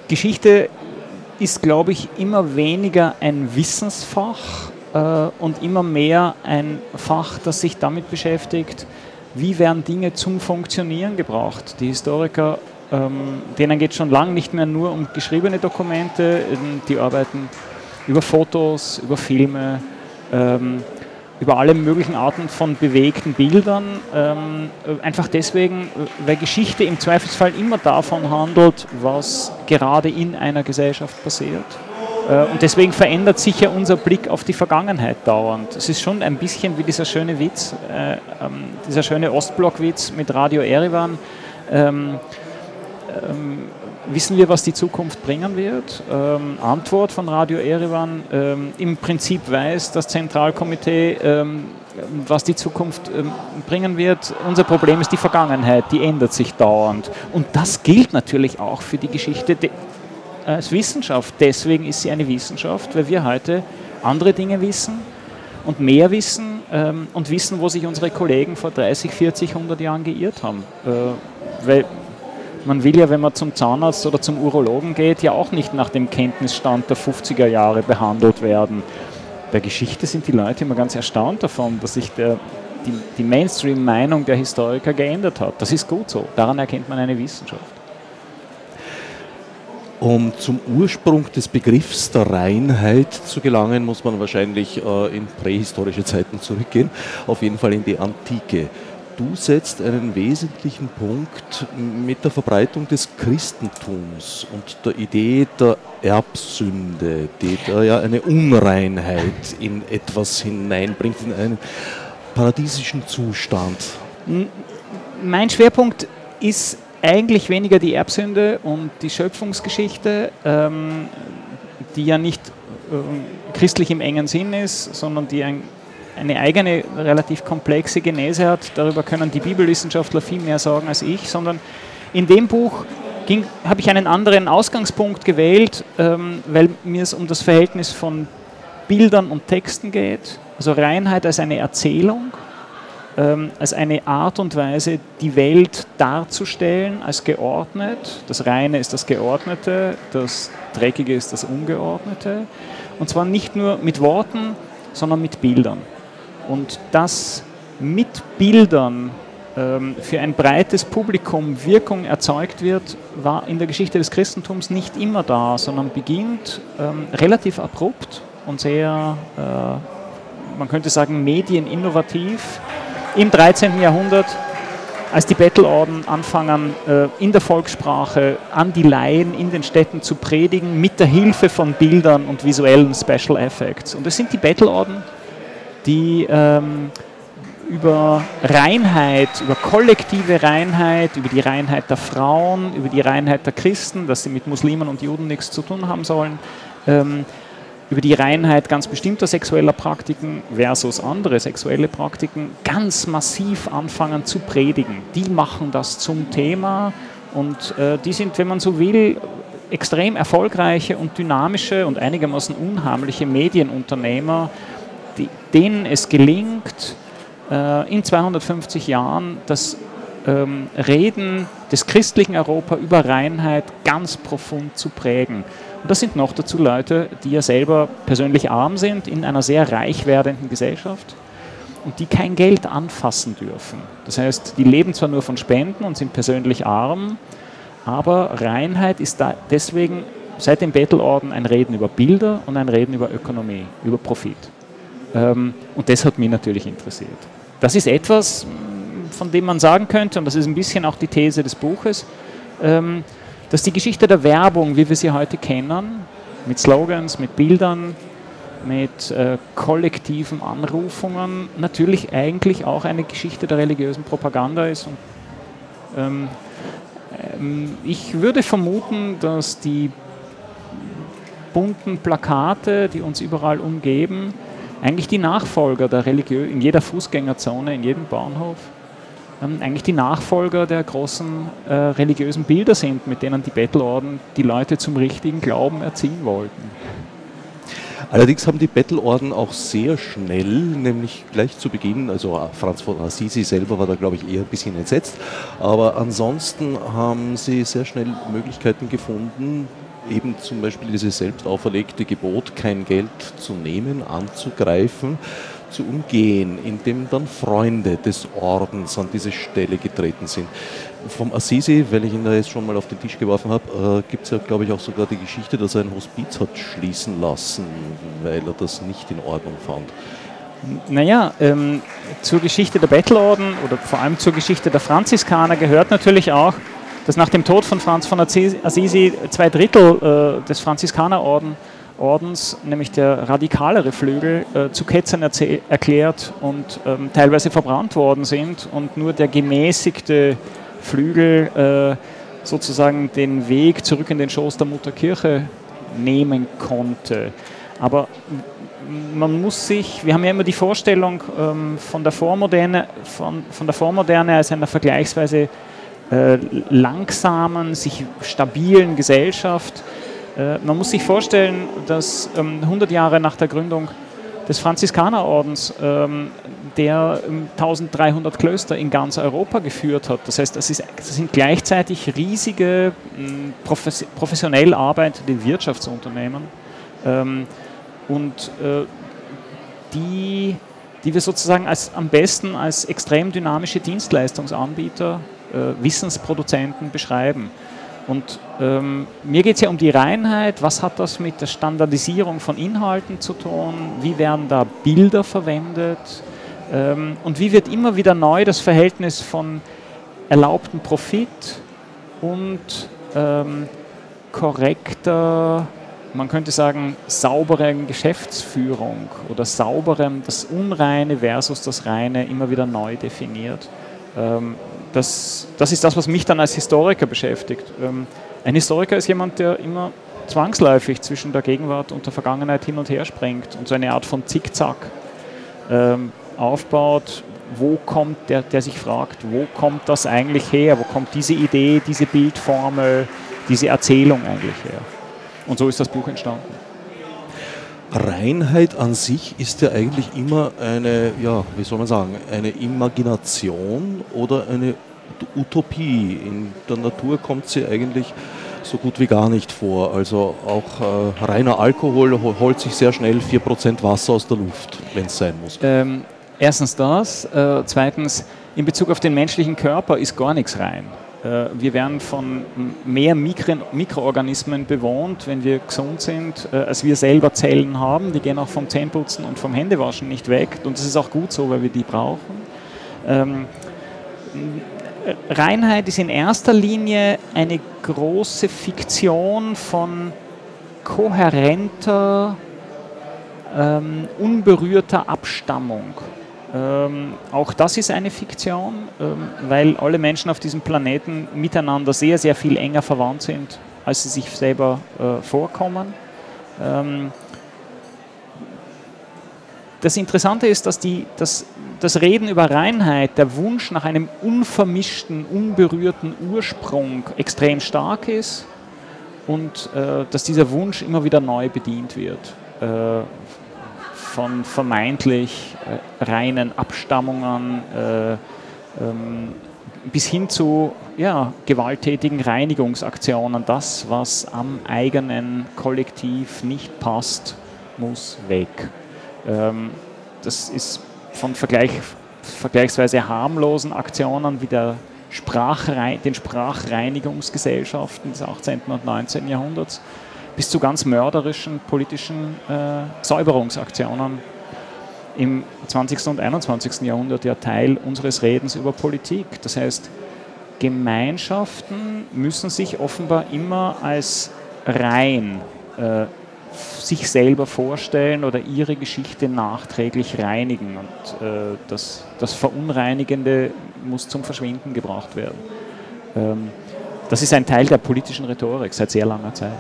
Geschichte ist, glaube ich, immer weniger ein Wissensfach äh, und immer mehr ein Fach, das sich damit beschäftigt, wie werden Dinge zum Funktionieren gebracht. Die Historiker, ähm, denen geht es schon lange nicht mehr nur um geschriebene Dokumente, die arbeiten über Fotos, über Filme. Ähm, über alle möglichen Arten von bewegten Bildern. Ähm, einfach deswegen, weil Geschichte im Zweifelsfall immer davon handelt, was gerade in einer Gesellschaft passiert. Äh, und deswegen verändert sich ja unser Blick auf die Vergangenheit dauernd. Es ist schon ein bisschen wie dieser schöne Witz, äh, ähm, dieser schöne Ostblock-Witz mit Radio Erivan. Ähm, ähm wissen wir, was die Zukunft bringen wird? Ähm, Antwort von Radio Erevan. Ähm, Im Prinzip weiß das Zentralkomitee, ähm, was die Zukunft ähm, bringen wird. Unser Problem ist die Vergangenheit, die ändert sich dauernd. Und das gilt natürlich auch für die Geschichte als Wissenschaft. Deswegen ist sie eine Wissenschaft, weil wir heute andere Dinge wissen und mehr wissen ähm, und wissen, wo sich unsere Kollegen vor 30, 40, 100 Jahren geirrt haben. Äh, weil man will ja, wenn man zum Zahnarzt oder zum Urologen geht, ja auch nicht nach dem Kenntnisstand der 50er Jahre behandelt werden. Bei Geschichte sind die Leute immer ganz erstaunt davon, dass sich der, die, die Mainstream-Meinung der Historiker geändert hat. Das ist gut so. Daran erkennt man eine Wissenschaft. Um zum Ursprung des Begriffs der Reinheit zu gelangen, muss man wahrscheinlich äh, in prähistorische Zeiten zurückgehen, auf jeden Fall in die Antike. Du setzt einen wesentlichen Punkt mit der Verbreitung des Christentums und der Idee der Erbsünde, die da ja eine Unreinheit in etwas hineinbringt, in einen paradiesischen Zustand. Mein Schwerpunkt ist eigentlich weniger die Erbsünde und die Schöpfungsgeschichte, ähm, die ja nicht äh, christlich im engen Sinn ist, sondern die ein eine eigene, relativ komplexe Genese hat. Darüber können die Bibelwissenschaftler viel mehr sagen als ich, sondern in dem Buch habe ich einen anderen Ausgangspunkt gewählt, ähm, weil mir es um das Verhältnis von Bildern und Texten geht. Also Reinheit als eine Erzählung, ähm, als eine Art und Weise, die Welt darzustellen, als geordnet. Das Reine ist das Geordnete, das Dreckige ist das Ungeordnete. Und zwar nicht nur mit Worten, sondern mit Bildern. Und dass mit Bildern ähm, für ein breites Publikum Wirkung erzeugt wird, war in der Geschichte des Christentums nicht immer da, sondern beginnt ähm, relativ abrupt und sehr, äh, man könnte sagen, medieninnovativ im 13. Jahrhundert, als die Bettelorden anfangen, äh, in der Volkssprache an die Laien in den Städten zu predigen, mit der Hilfe von Bildern und visuellen Special Effects. Und es sind die Bettelorden, die ähm, über Reinheit, über kollektive Reinheit, über die Reinheit der Frauen, über die Reinheit der Christen, dass sie mit Muslimen und Juden nichts zu tun haben sollen, ähm, über die Reinheit ganz bestimmter sexueller Praktiken versus andere sexuelle Praktiken ganz massiv anfangen zu predigen. Die machen das zum Thema und äh, die sind, wenn man so will, extrem erfolgreiche und dynamische und einigermaßen unheimliche Medienunternehmer, die, denen es gelingt, äh, in 250 Jahren das ähm, Reden des christlichen Europa über Reinheit ganz profund zu prägen. Und das sind noch dazu Leute, die ja selber persönlich arm sind in einer sehr reich werdenden Gesellschaft und die kein Geld anfassen dürfen. Das heißt, die leben zwar nur von Spenden und sind persönlich arm, aber Reinheit ist da deswegen seit dem Bettelorden ein Reden über Bilder und ein Reden über Ökonomie, über Profit. Ähm, und das hat mich natürlich interessiert. Das ist etwas, von dem man sagen könnte, und das ist ein bisschen auch die These des Buches, ähm, dass die Geschichte der Werbung, wie wir sie heute kennen, mit Slogans, mit Bildern, mit äh, kollektiven Anrufungen, natürlich eigentlich auch eine Geschichte der religiösen Propaganda ist. Und, ähm, ähm, ich würde vermuten, dass die bunten Plakate, die uns überall umgeben, eigentlich die Nachfolger der Religion in jeder Fußgängerzone, in jedem Bahnhof, ähm, eigentlich die Nachfolger der großen äh, religiösen Bilder sind, mit denen die Bettelorden die Leute zum richtigen Glauben erziehen wollten. Allerdings haben die Bettelorden auch sehr schnell, nämlich gleich zu Beginn, also Franz von Assisi selber war da, glaube ich, eher ein bisschen entsetzt, aber ansonsten haben sie sehr schnell Möglichkeiten gefunden, eben zum Beispiel dieses selbst auferlegte Gebot, kein Geld zu nehmen, anzugreifen, zu umgehen, indem dann Freunde des Ordens an diese Stelle getreten sind. Vom Assisi, weil ich ihn da jetzt schon mal auf den Tisch geworfen habe, äh, gibt es ja, glaube ich, auch sogar die Geschichte, dass er ein Hospiz hat schließen lassen, weil er das nicht in Ordnung fand. Naja, ähm, zur Geschichte der Bettelorden oder vor allem zur Geschichte der Franziskaner gehört natürlich auch, dass nach dem Tod von Franz von Assisi zwei Drittel äh, des Franziskanerordens, nämlich der radikalere Flügel, äh, zu Ketzern erklärt und ähm, teilweise verbrannt worden sind und nur der gemäßigte Flügel äh, sozusagen den Weg zurück in den Schoß der Mutterkirche nehmen konnte. Aber man muss sich, wir haben ja immer die Vorstellung ähm, von, der Vormoderne, von, von der Vormoderne als einer vergleichsweise äh, langsamen, sich stabilen Gesellschaft. Äh, man muss sich vorstellen, dass ähm, 100 Jahre nach der Gründung des Franziskanerordens, ähm, der 1300 ähm, Klöster in ganz Europa geführt hat. Das heißt, das, ist, das sind gleichzeitig riesige, profes professionell arbeitende Wirtschaftsunternehmen ähm, und äh, die, die wir sozusagen als, am besten als extrem dynamische Dienstleistungsanbieter äh, Wissensproduzenten beschreiben. Und ähm, mir geht es ja um die Reinheit. Was hat das mit der Standardisierung von Inhalten zu tun? Wie werden da Bilder verwendet? Ähm, und wie wird immer wieder neu das Verhältnis von erlaubten Profit und ähm, korrekter, man könnte sagen, sauberen Geschäftsführung oder sauberem, das Unreine versus das Reine immer wieder neu definiert. Das, das ist das, was mich dann als Historiker beschäftigt. Ähm, ein Historiker ist jemand, der immer zwangsläufig zwischen der Gegenwart und der Vergangenheit hin und her springt und so eine Art von Zickzack ähm, aufbaut, wo kommt der, der sich fragt, wo kommt das eigentlich her, wo kommt diese Idee, diese Bildformel, diese Erzählung eigentlich her. Und so ist das Buch entstanden. Reinheit an sich ist ja eigentlich immer eine, ja, wie soll man sagen, eine Imagination oder eine Utopie. In der Natur kommt sie eigentlich so gut wie gar nicht vor. Also auch äh, reiner Alkohol holt sich sehr schnell 4% Wasser aus der Luft, wenn es sein muss. Ähm, erstens das. Äh, zweitens, in Bezug auf den menschlichen Körper ist gar nichts rein. Äh, wir werden von mehr Mikro Mikroorganismen bewohnt, wenn wir gesund sind, äh, als wir selber Zellen haben. Die gehen auch vom Zähneputzen und vom Händewaschen nicht weg. Und das ist auch gut so, weil wir die brauchen. Ähm, Reinheit ist in erster Linie eine große Fiktion von kohärenter, ähm, unberührter Abstammung. Ähm, auch das ist eine Fiktion, ähm, weil alle Menschen auf diesem Planeten miteinander sehr, sehr viel enger verwandt sind, als sie sich selber äh, vorkommen. Ähm, das Interessante ist, dass die, das, das Reden über Reinheit, der Wunsch nach einem unvermischten, unberührten Ursprung extrem stark ist und äh, dass dieser Wunsch immer wieder neu bedient wird. Äh, von vermeintlich äh, reinen Abstammungen äh, ähm, bis hin zu ja, gewalttätigen Reinigungsaktionen. Das, was am eigenen Kollektiv nicht passt, muss weg. Ähm, das ist von Vergleich, vergleichsweise harmlosen Aktionen wie der Sprachrein den Sprachreinigungsgesellschaften des 18. und 19. Jahrhunderts bis zu ganz mörderischen politischen äh, Säuberungsaktionen im 20. und 21. Jahrhundert ja Teil unseres Redens über Politik. Das heißt, Gemeinschaften müssen sich offenbar immer als rein äh, sich selber vorstellen oder ihre Geschichte nachträglich reinigen. Und äh, das, das Verunreinigende muss zum Verschwinden gebracht werden. Ähm, das ist ein Teil der politischen Rhetorik seit sehr langer Zeit.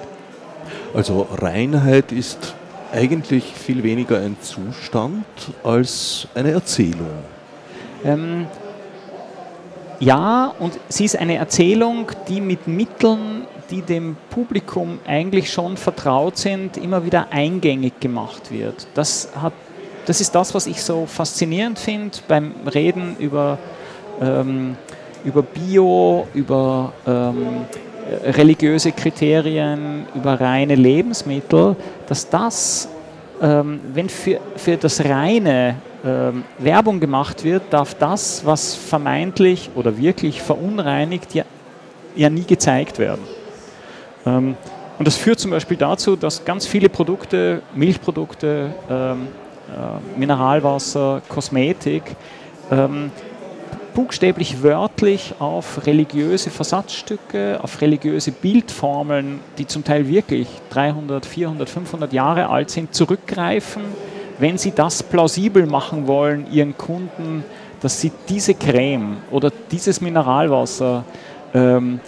Also Reinheit ist eigentlich viel weniger ein Zustand als eine Erzählung. Ähm, ja, und sie ist eine Erzählung, die mit Mitteln, die dem Publikum eigentlich schon vertraut sind, immer wieder eingängig gemacht wird. Das, hat, das ist das, was ich so faszinierend finde beim Reden über, ähm, über Bio, über ähm, religiöse Kriterien, über reine Lebensmittel, dass das, ähm, wenn für, für das Reine ähm, Werbung gemacht wird, darf das, was vermeintlich oder wirklich verunreinigt, ja, ja nie gezeigt werden. Ähm, und das führt zum Beispiel dazu, dass ganz viele Produkte, Milchprodukte, ähm, äh, Mineralwasser, Kosmetik, ähm, buchstäblich wörtlich auf religiöse Versatzstücke, auf religiöse Bildformeln, die zum Teil wirklich 300, 400, 500 Jahre alt sind, zurückgreifen, wenn sie das plausibel machen wollen, ihren Kunden, dass sie diese Creme oder dieses Mineralwasser ähm,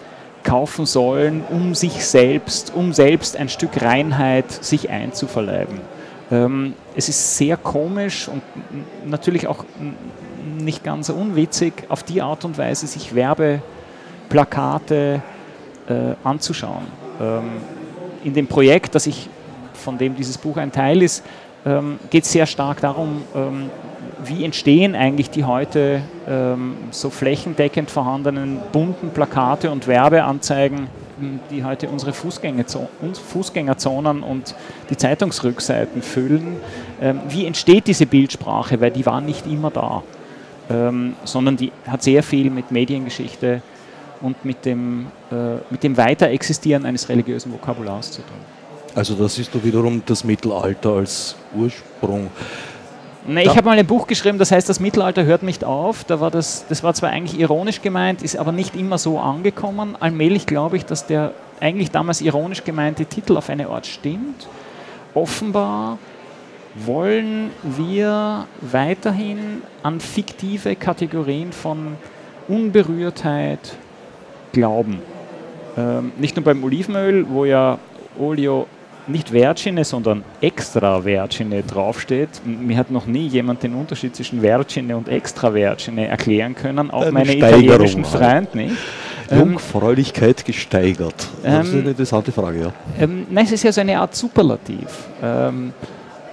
kaufen sollen, um sich selbst, um selbst ein Stück Reinheit sich einzuverleiben. Ähm, es ist sehr komisch und natürlich auch nicht ganz unwitzig, auf die Art und Weise sich Werbeplakate äh, anzuschauen. Ähm, in dem Projekt, das ich, von dem dieses Buch ein Teil ist, ähm, geht es sehr stark darum, wie entstehen eigentlich die heute ähm, so flächendeckend vorhandenen bunten Plakate und Werbeanzeigen, die heute unsere Fußgängerzonen und die Zeitungsrückseiten füllen. Ähm, wie entsteht diese Bildsprache? Weil die war nicht immer da ähm, sondern die hat sehr viel mit Mediengeschichte und mit dem, äh, mit dem Weiterexistieren eines religiösen Vokabulars zu tun. Also das ist doch wiederum das Mittelalter als Ursprung. Ne, ich habe mal ein Buch geschrieben, das heißt, das Mittelalter hört nicht auf. Da war das, das war zwar eigentlich ironisch gemeint, ist aber nicht immer so angekommen. Allmählich glaube ich, dass der eigentlich damals ironisch gemeinte Titel auf eine Art stimmt. Offenbar wollen wir weiterhin an fiktive Kategorien von Unberührtheit glauben. Ähm, nicht nur beim Olivenöl, wo ja Olio nicht Vergine, sondern extra Vergine draufsteht. Mir hat noch nie jemand den Unterschied zwischen Vergine und extra Vergine erklären können, auch Eine meine Steigerung italienischen halt. Freund nicht. Ähm, Jungfräulichkeit gesteigert. Das ist Ähm, eine interessante Frage, ja. ähm, nein, es ist ja so eine Art Superlativ. Ähm,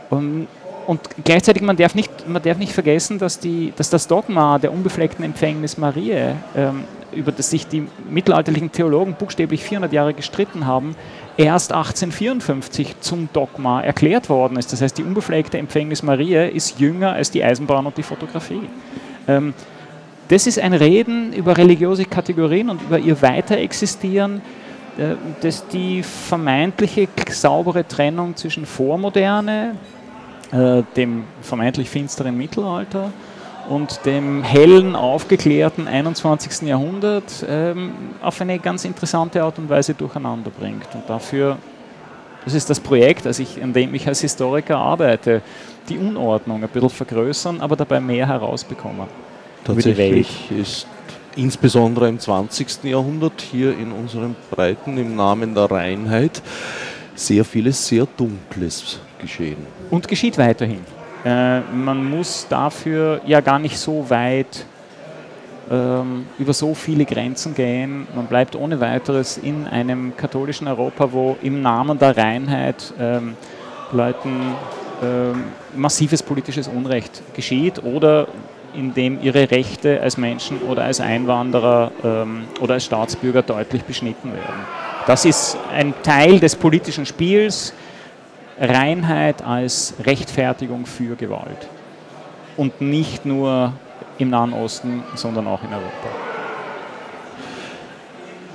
und, und gleichzeitig, man darf nicht, man darf nicht vergessen, dass, die, dass das Dogma der unbefleckten Empfängnis Mariä, ähm, über das sich die mittelalterlichen Theologen buchstäblich 400 Jahre gestritten haben, erst 1854 zum Dogma erklärt worden ist. Das heißt, die unbefleckte Empfängnis Mariä ist jünger als die Eisenbahn und die Fotografie. Ähm, das ist ein Reden über religiöse Kategorien und über ihr Weiterexistieren, äh, das die vermeintliche saubere Trennung zwischen Vormoderne, äh, dem vermeintlich finsteren Mittelalter und dem hellen, aufgeklärten 21. Jahrhundert ähm, auf eine ganz interessante Art und Weise durcheinander bringt. Und dafür, das ist das Projekt, also ich, an dem ich als Historiker arbeite, die Unordnung ein bisschen vergrößern, aber dabei mehr herausbekommen. Tatsächlich ist insbesondere im 20. Jahrhundert hier in unseren Breiten im Namen der Reinheit sehr vieles sehr Dunkles geschehen. Und geschieht weiterhin. Äh, man muss dafür ja gar nicht so weit ähm, über so viele Grenzen gehen. Man bleibt ohne weiteres in einem katholischen Europa, wo im Namen der Reinheit ähm, Leuten ähm, massives politisches Unrecht geschieht oder indem ihre Rechte als Menschen oder als Einwanderer ähm, oder als Staatsbürger deutlich beschnitten werden. Das ist ein Teil des politischen Spiels, Reinheit als Rechtfertigung für Gewalt. Und nicht nur im Nahen Osten, sondern auch in Europa.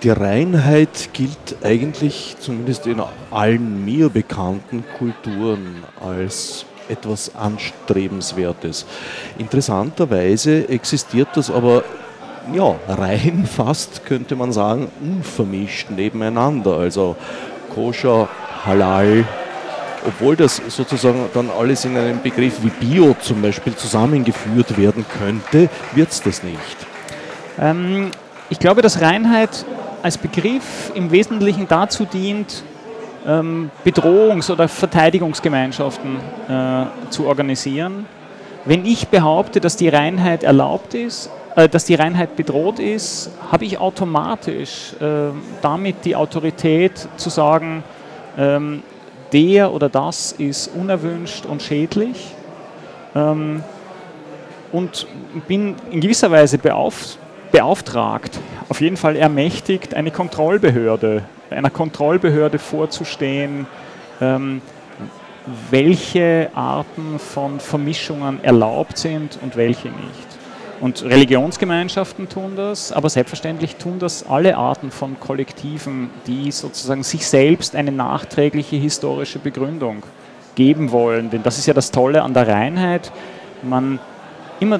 Die Reinheit gilt eigentlich, zumindest in allen mir bekannten Kulturen, als etwas Anstrebenswertes. Interessanterweise existiert das aber ja, rein [LAUGHS] fast, könnte man sagen, unvermischt nebeneinander. Also koscher, halal, obwohl das sozusagen dann alles in einem Begriff wie Bio zum Beispiel zusammengeführt werden könnte, wird es das nicht. Ähm, ich glaube, dass Reinheit als Begriff im Wesentlichen dazu dient, ähm, Bedrohungs- oder Verteidigungsgemeinschaften äh, zu organisieren. Wenn ich behaupte, dass die Reinheit erlaubt ist, äh, dass die Reinheit bedroht ist, habe ich automatisch äh, damit die Autorität zu sagen, ähm, der oder das ist unerwünscht und schädlich ähm, und bin in gewisser Weise beauf beauftragt, auf jeden Fall ermächtigt, eine Kontrollbehörde, einer Kontrollbehörde vorzustehen, ähm, welche Arten von Vermischungen erlaubt sind und welche nicht. Und Religionsgemeinschaften tun das, aber selbstverständlich tun das alle Arten von Kollektiven, die sozusagen sich selbst eine nachträgliche historische Begründung geben wollen. Denn das ist ja das Tolle an der Reinheit. Man immer,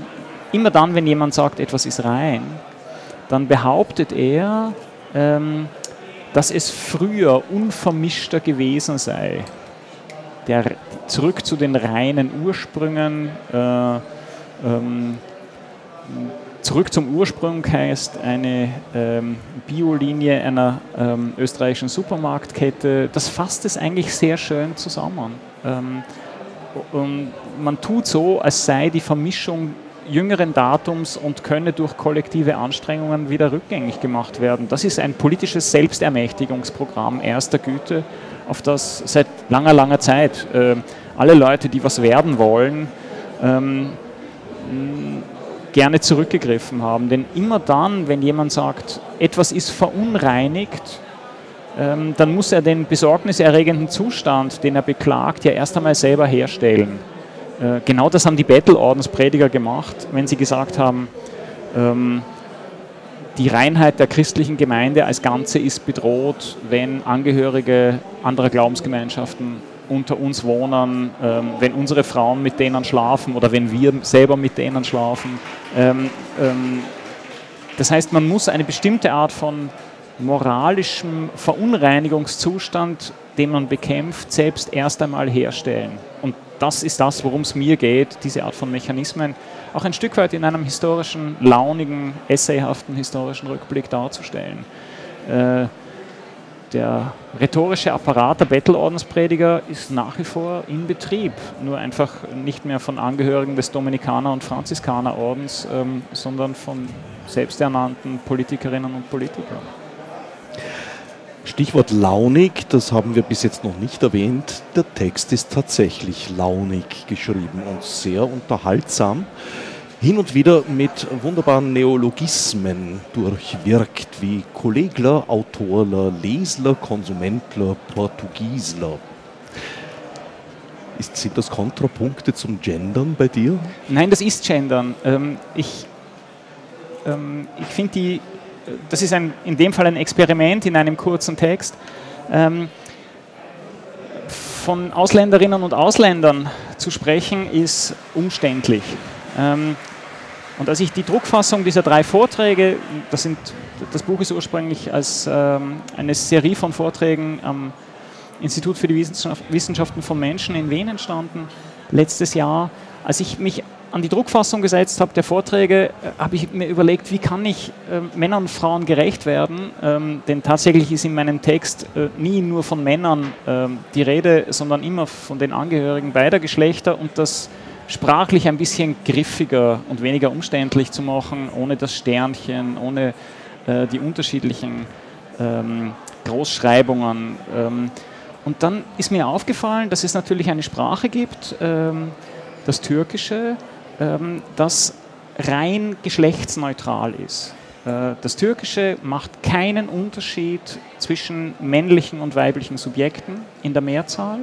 immer dann, wenn jemand sagt, etwas ist rein, dann behauptet er, ähm, dass es früher unvermischter gewesen sei. Der, zurück zu den reinen Ursprüngen. Äh, ähm, Zurück zum Ursprung heißt eine ähm, Biolinie einer ähm, österreichischen Supermarktkette. Das fasst es eigentlich sehr schön zusammen. Ähm, und man tut so, als sei die Vermischung jüngeren Datums und könne durch kollektive Anstrengungen wieder rückgängig gemacht werden. Das ist ein politisches Selbstermächtigungsprogramm erster Güte, auf das seit langer, langer Zeit äh, alle Leute, die was werden wollen, ähm, gerne zurückgegriffen haben. Denn immer dann, wenn jemand sagt, etwas ist verunreinigt, ähm, dann muss er den besorgniserregenden Zustand, den er beklagt, ja erst einmal selber herstellen. Äh, genau das haben die Bettelordensprediger gemacht, wenn sie gesagt haben, ähm, die Reinheit der christlichen Gemeinde als Ganze ist bedroht, wenn Angehörige anderer Glaubensgemeinschaften unter uns wohnen, ähm, wenn unsere Frauen mit denen schlafen oder wenn wir selber mit denen schlafen. Ähm, ähm, das heißt, man muss eine bestimmte Art von moralischem Verunreinigungszustand, den man bekämpft, selbst erst einmal herstellen. Und das ist das, worum es mir geht, diese Art von Mechanismen auch ein Stück weit in einem historischen, launigen, essayhaften historischen Rückblick darzustellen. Äh, der rhetorische Apparat der Bettelordensprediger ist nach wie vor in Betrieb, nur einfach nicht mehr von Angehörigen des Dominikaner- und Franziskanerordens, ähm, sondern von selbsternannten Politikerinnen und Politikern. Stichwort launig, das haben wir bis jetzt noch nicht erwähnt. Der Text ist tatsächlich launig geschrieben und sehr unterhaltsam. Hin und wieder mit wunderbaren Neologismen durchwirkt, wie Kollegler, Autorler, Lesler, Konsumentler, Portugiesler. Ist, sind das Kontrapunkte zum Gendern bei dir? Nein, das ist Gendern. Ähm, ich ähm, ich finde die das ist ein, in dem Fall ein Experiment in einem kurzen Text. Ähm, von Ausländerinnen und Ausländern zu sprechen, ist umständlich. Ähm, und als ich die Druckfassung dieser drei Vorträge, das, sind, das Buch ist ursprünglich als ähm, eine Serie von Vorträgen am Institut für die Wissenschaften von Menschen in Wien entstanden, letztes Jahr, als ich mich an die Druckfassung gesetzt habe, der Vorträge, äh, habe ich mir überlegt, wie kann ich äh, Männern und Frauen gerecht werden. Ähm, denn tatsächlich ist in meinem Text äh, nie nur von Männern ähm, die Rede, sondern immer von den Angehörigen beider Geschlechter und das sprachlich ein bisschen griffiger und weniger umständlich zu machen, ohne das Sternchen, ohne äh, die unterschiedlichen ähm, Großschreibungen. Ähm, und dann ist mir aufgefallen, dass es natürlich eine Sprache gibt, ähm, das Türkische, ähm, das rein geschlechtsneutral ist. Äh, das Türkische macht keinen Unterschied zwischen männlichen und weiblichen Subjekten in der Mehrzahl.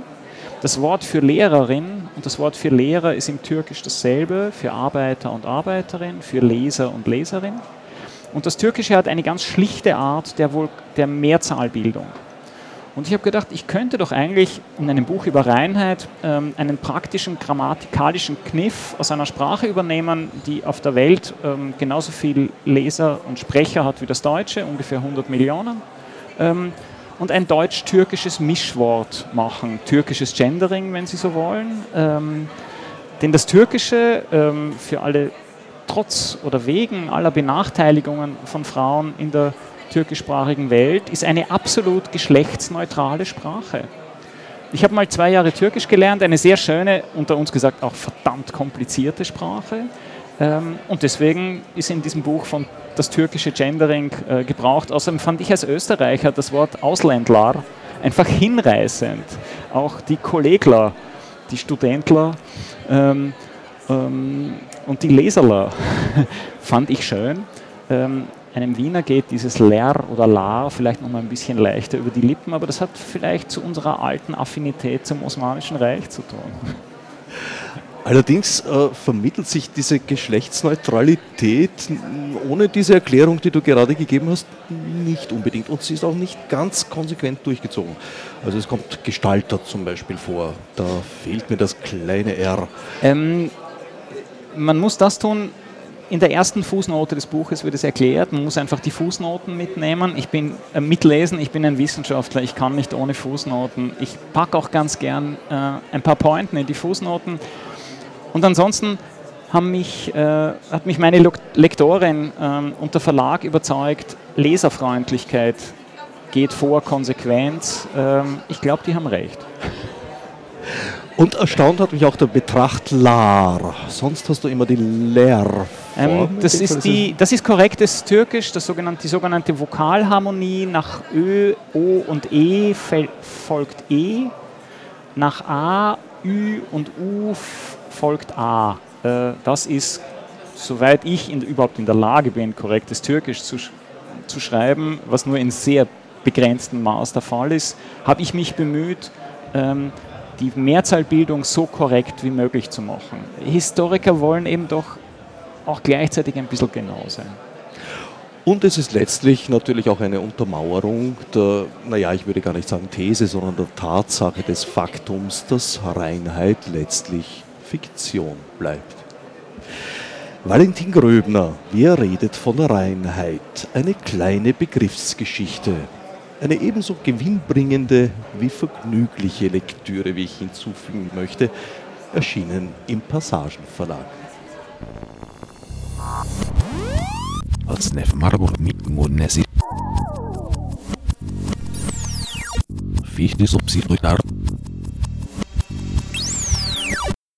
Das Wort für Lehrerin und das Wort für Lehrer ist im Türkisch dasselbe, für Arbeiter und Arbeiterin, für Leser und Leserin. Und das Türkische hat eine ganz schlichte Art der, der Mehrzahlbildung. Und ich habe gedacht, ich könnte doch eigentlich in einem Buch über Reinheit ähm, einen praktischen grammatikalischen Kniff aus einer Sprache übernehmen, die auf der Welt ähm, genauso viel Leser und Sprecher hat wie das Deutsche, ungefähr 100 Millionen. Ähm, und ein deutsch-türkisches Mischwort machen, türkisches Gendering, wenn Sie so wollen. Ähm, denn das Türkische ähm, für alle trotz oder wegen aller Benachteiligungen von Frauen in der türkischsprachigen Welt ist eine absolut geschlechtsneutrale Sprache. Ich habe mal zwei Jahre Türkisch gelernt, eine sehr schöne, unter uns gesagt auch verdammt komplizierte Sprache. Ähm, und deswegen ist in diesem Buch von das türkische Gendering äh, gebraucht. Außerdem fand ich als Österreicher das Wort Ausländler einfach hinreißend. Auch die Kollegler, die Studentler ähm, ähm, und die Leserler [LAUGHS] fand ich schön. Ähm, einem Wiener geht dieses Ler oder Lar vielleicht noch mal ein bisschen leichter über die Lippen, aber das hat vielleicht zu unserer alten Affinität zum Osmanischen Reich zu tun. [LAUGHS] Allerdings äh, vermittelt sich diese Geschlechtsneutralität ohne diese Erklärung, die du gerade gegeben hast, nicht unbedingt. Und sie ist auch nicht ganz konsequent durchgezogen. Also es kommt Gestalter zum Beispiel vor. Da fehlt mir das kleine R. Ähm, man muss das tun, in der ersten Fußnote des Buches wird es erklärt, man muss einfach die Fußnoten mitnehmen. Ich bin äh, mitlesen, ich bin ein Wissenschaftler, ich kann nicht ohne Fußnoten. Ich packe auch ganz gern äh, ein paar Pointen in die Fußnoten. Und ansonsten mich, äh, hat mich meine Lektorin äh, und der Verlag überzeugt, Leserfreundlichkeit geht vor Konsequenz. Ähm, ich glaube, die haben recht. Und erstaunt hat mich auch der Betrachtlar. Sonst hast du immer die Lehr. Ähm, das, ist die, das ist korrektes Türkisch, das sogenannte, die sogenannte Vokalharmonie. Nach Ö, O und E folgt E. Nach A, Ü und U folgt A. Äh, das ist, soweit ich in, überhaupt in der Lage bin, korrektes Türkisch zu, zu schreiben, was nur in sehr begrenztem Maß der Fall ist, habe ich mich bemüht, ähm, die Mehrzahlbildung so korrekt wie möglich zu machen. Historiker wollen eben doch auch gleichzeitig ein bisschen genau sein. Und es ist letztlich natürlich auch eine Untermauerung der, naja, ich würde gar nicht sagen These, sondern der Tatsache des Faktums, dass Reinheit letztlich Fiktion bleibt. Valentin Gröbner, wie er redet von Reinheit, eine kleine Begriffsgeschichte, eine ebenso gewinnbringende wie vergnügliche Lektüre, wie ich hinzufügen möchte, erschienen im Passagenverlag. Als Nef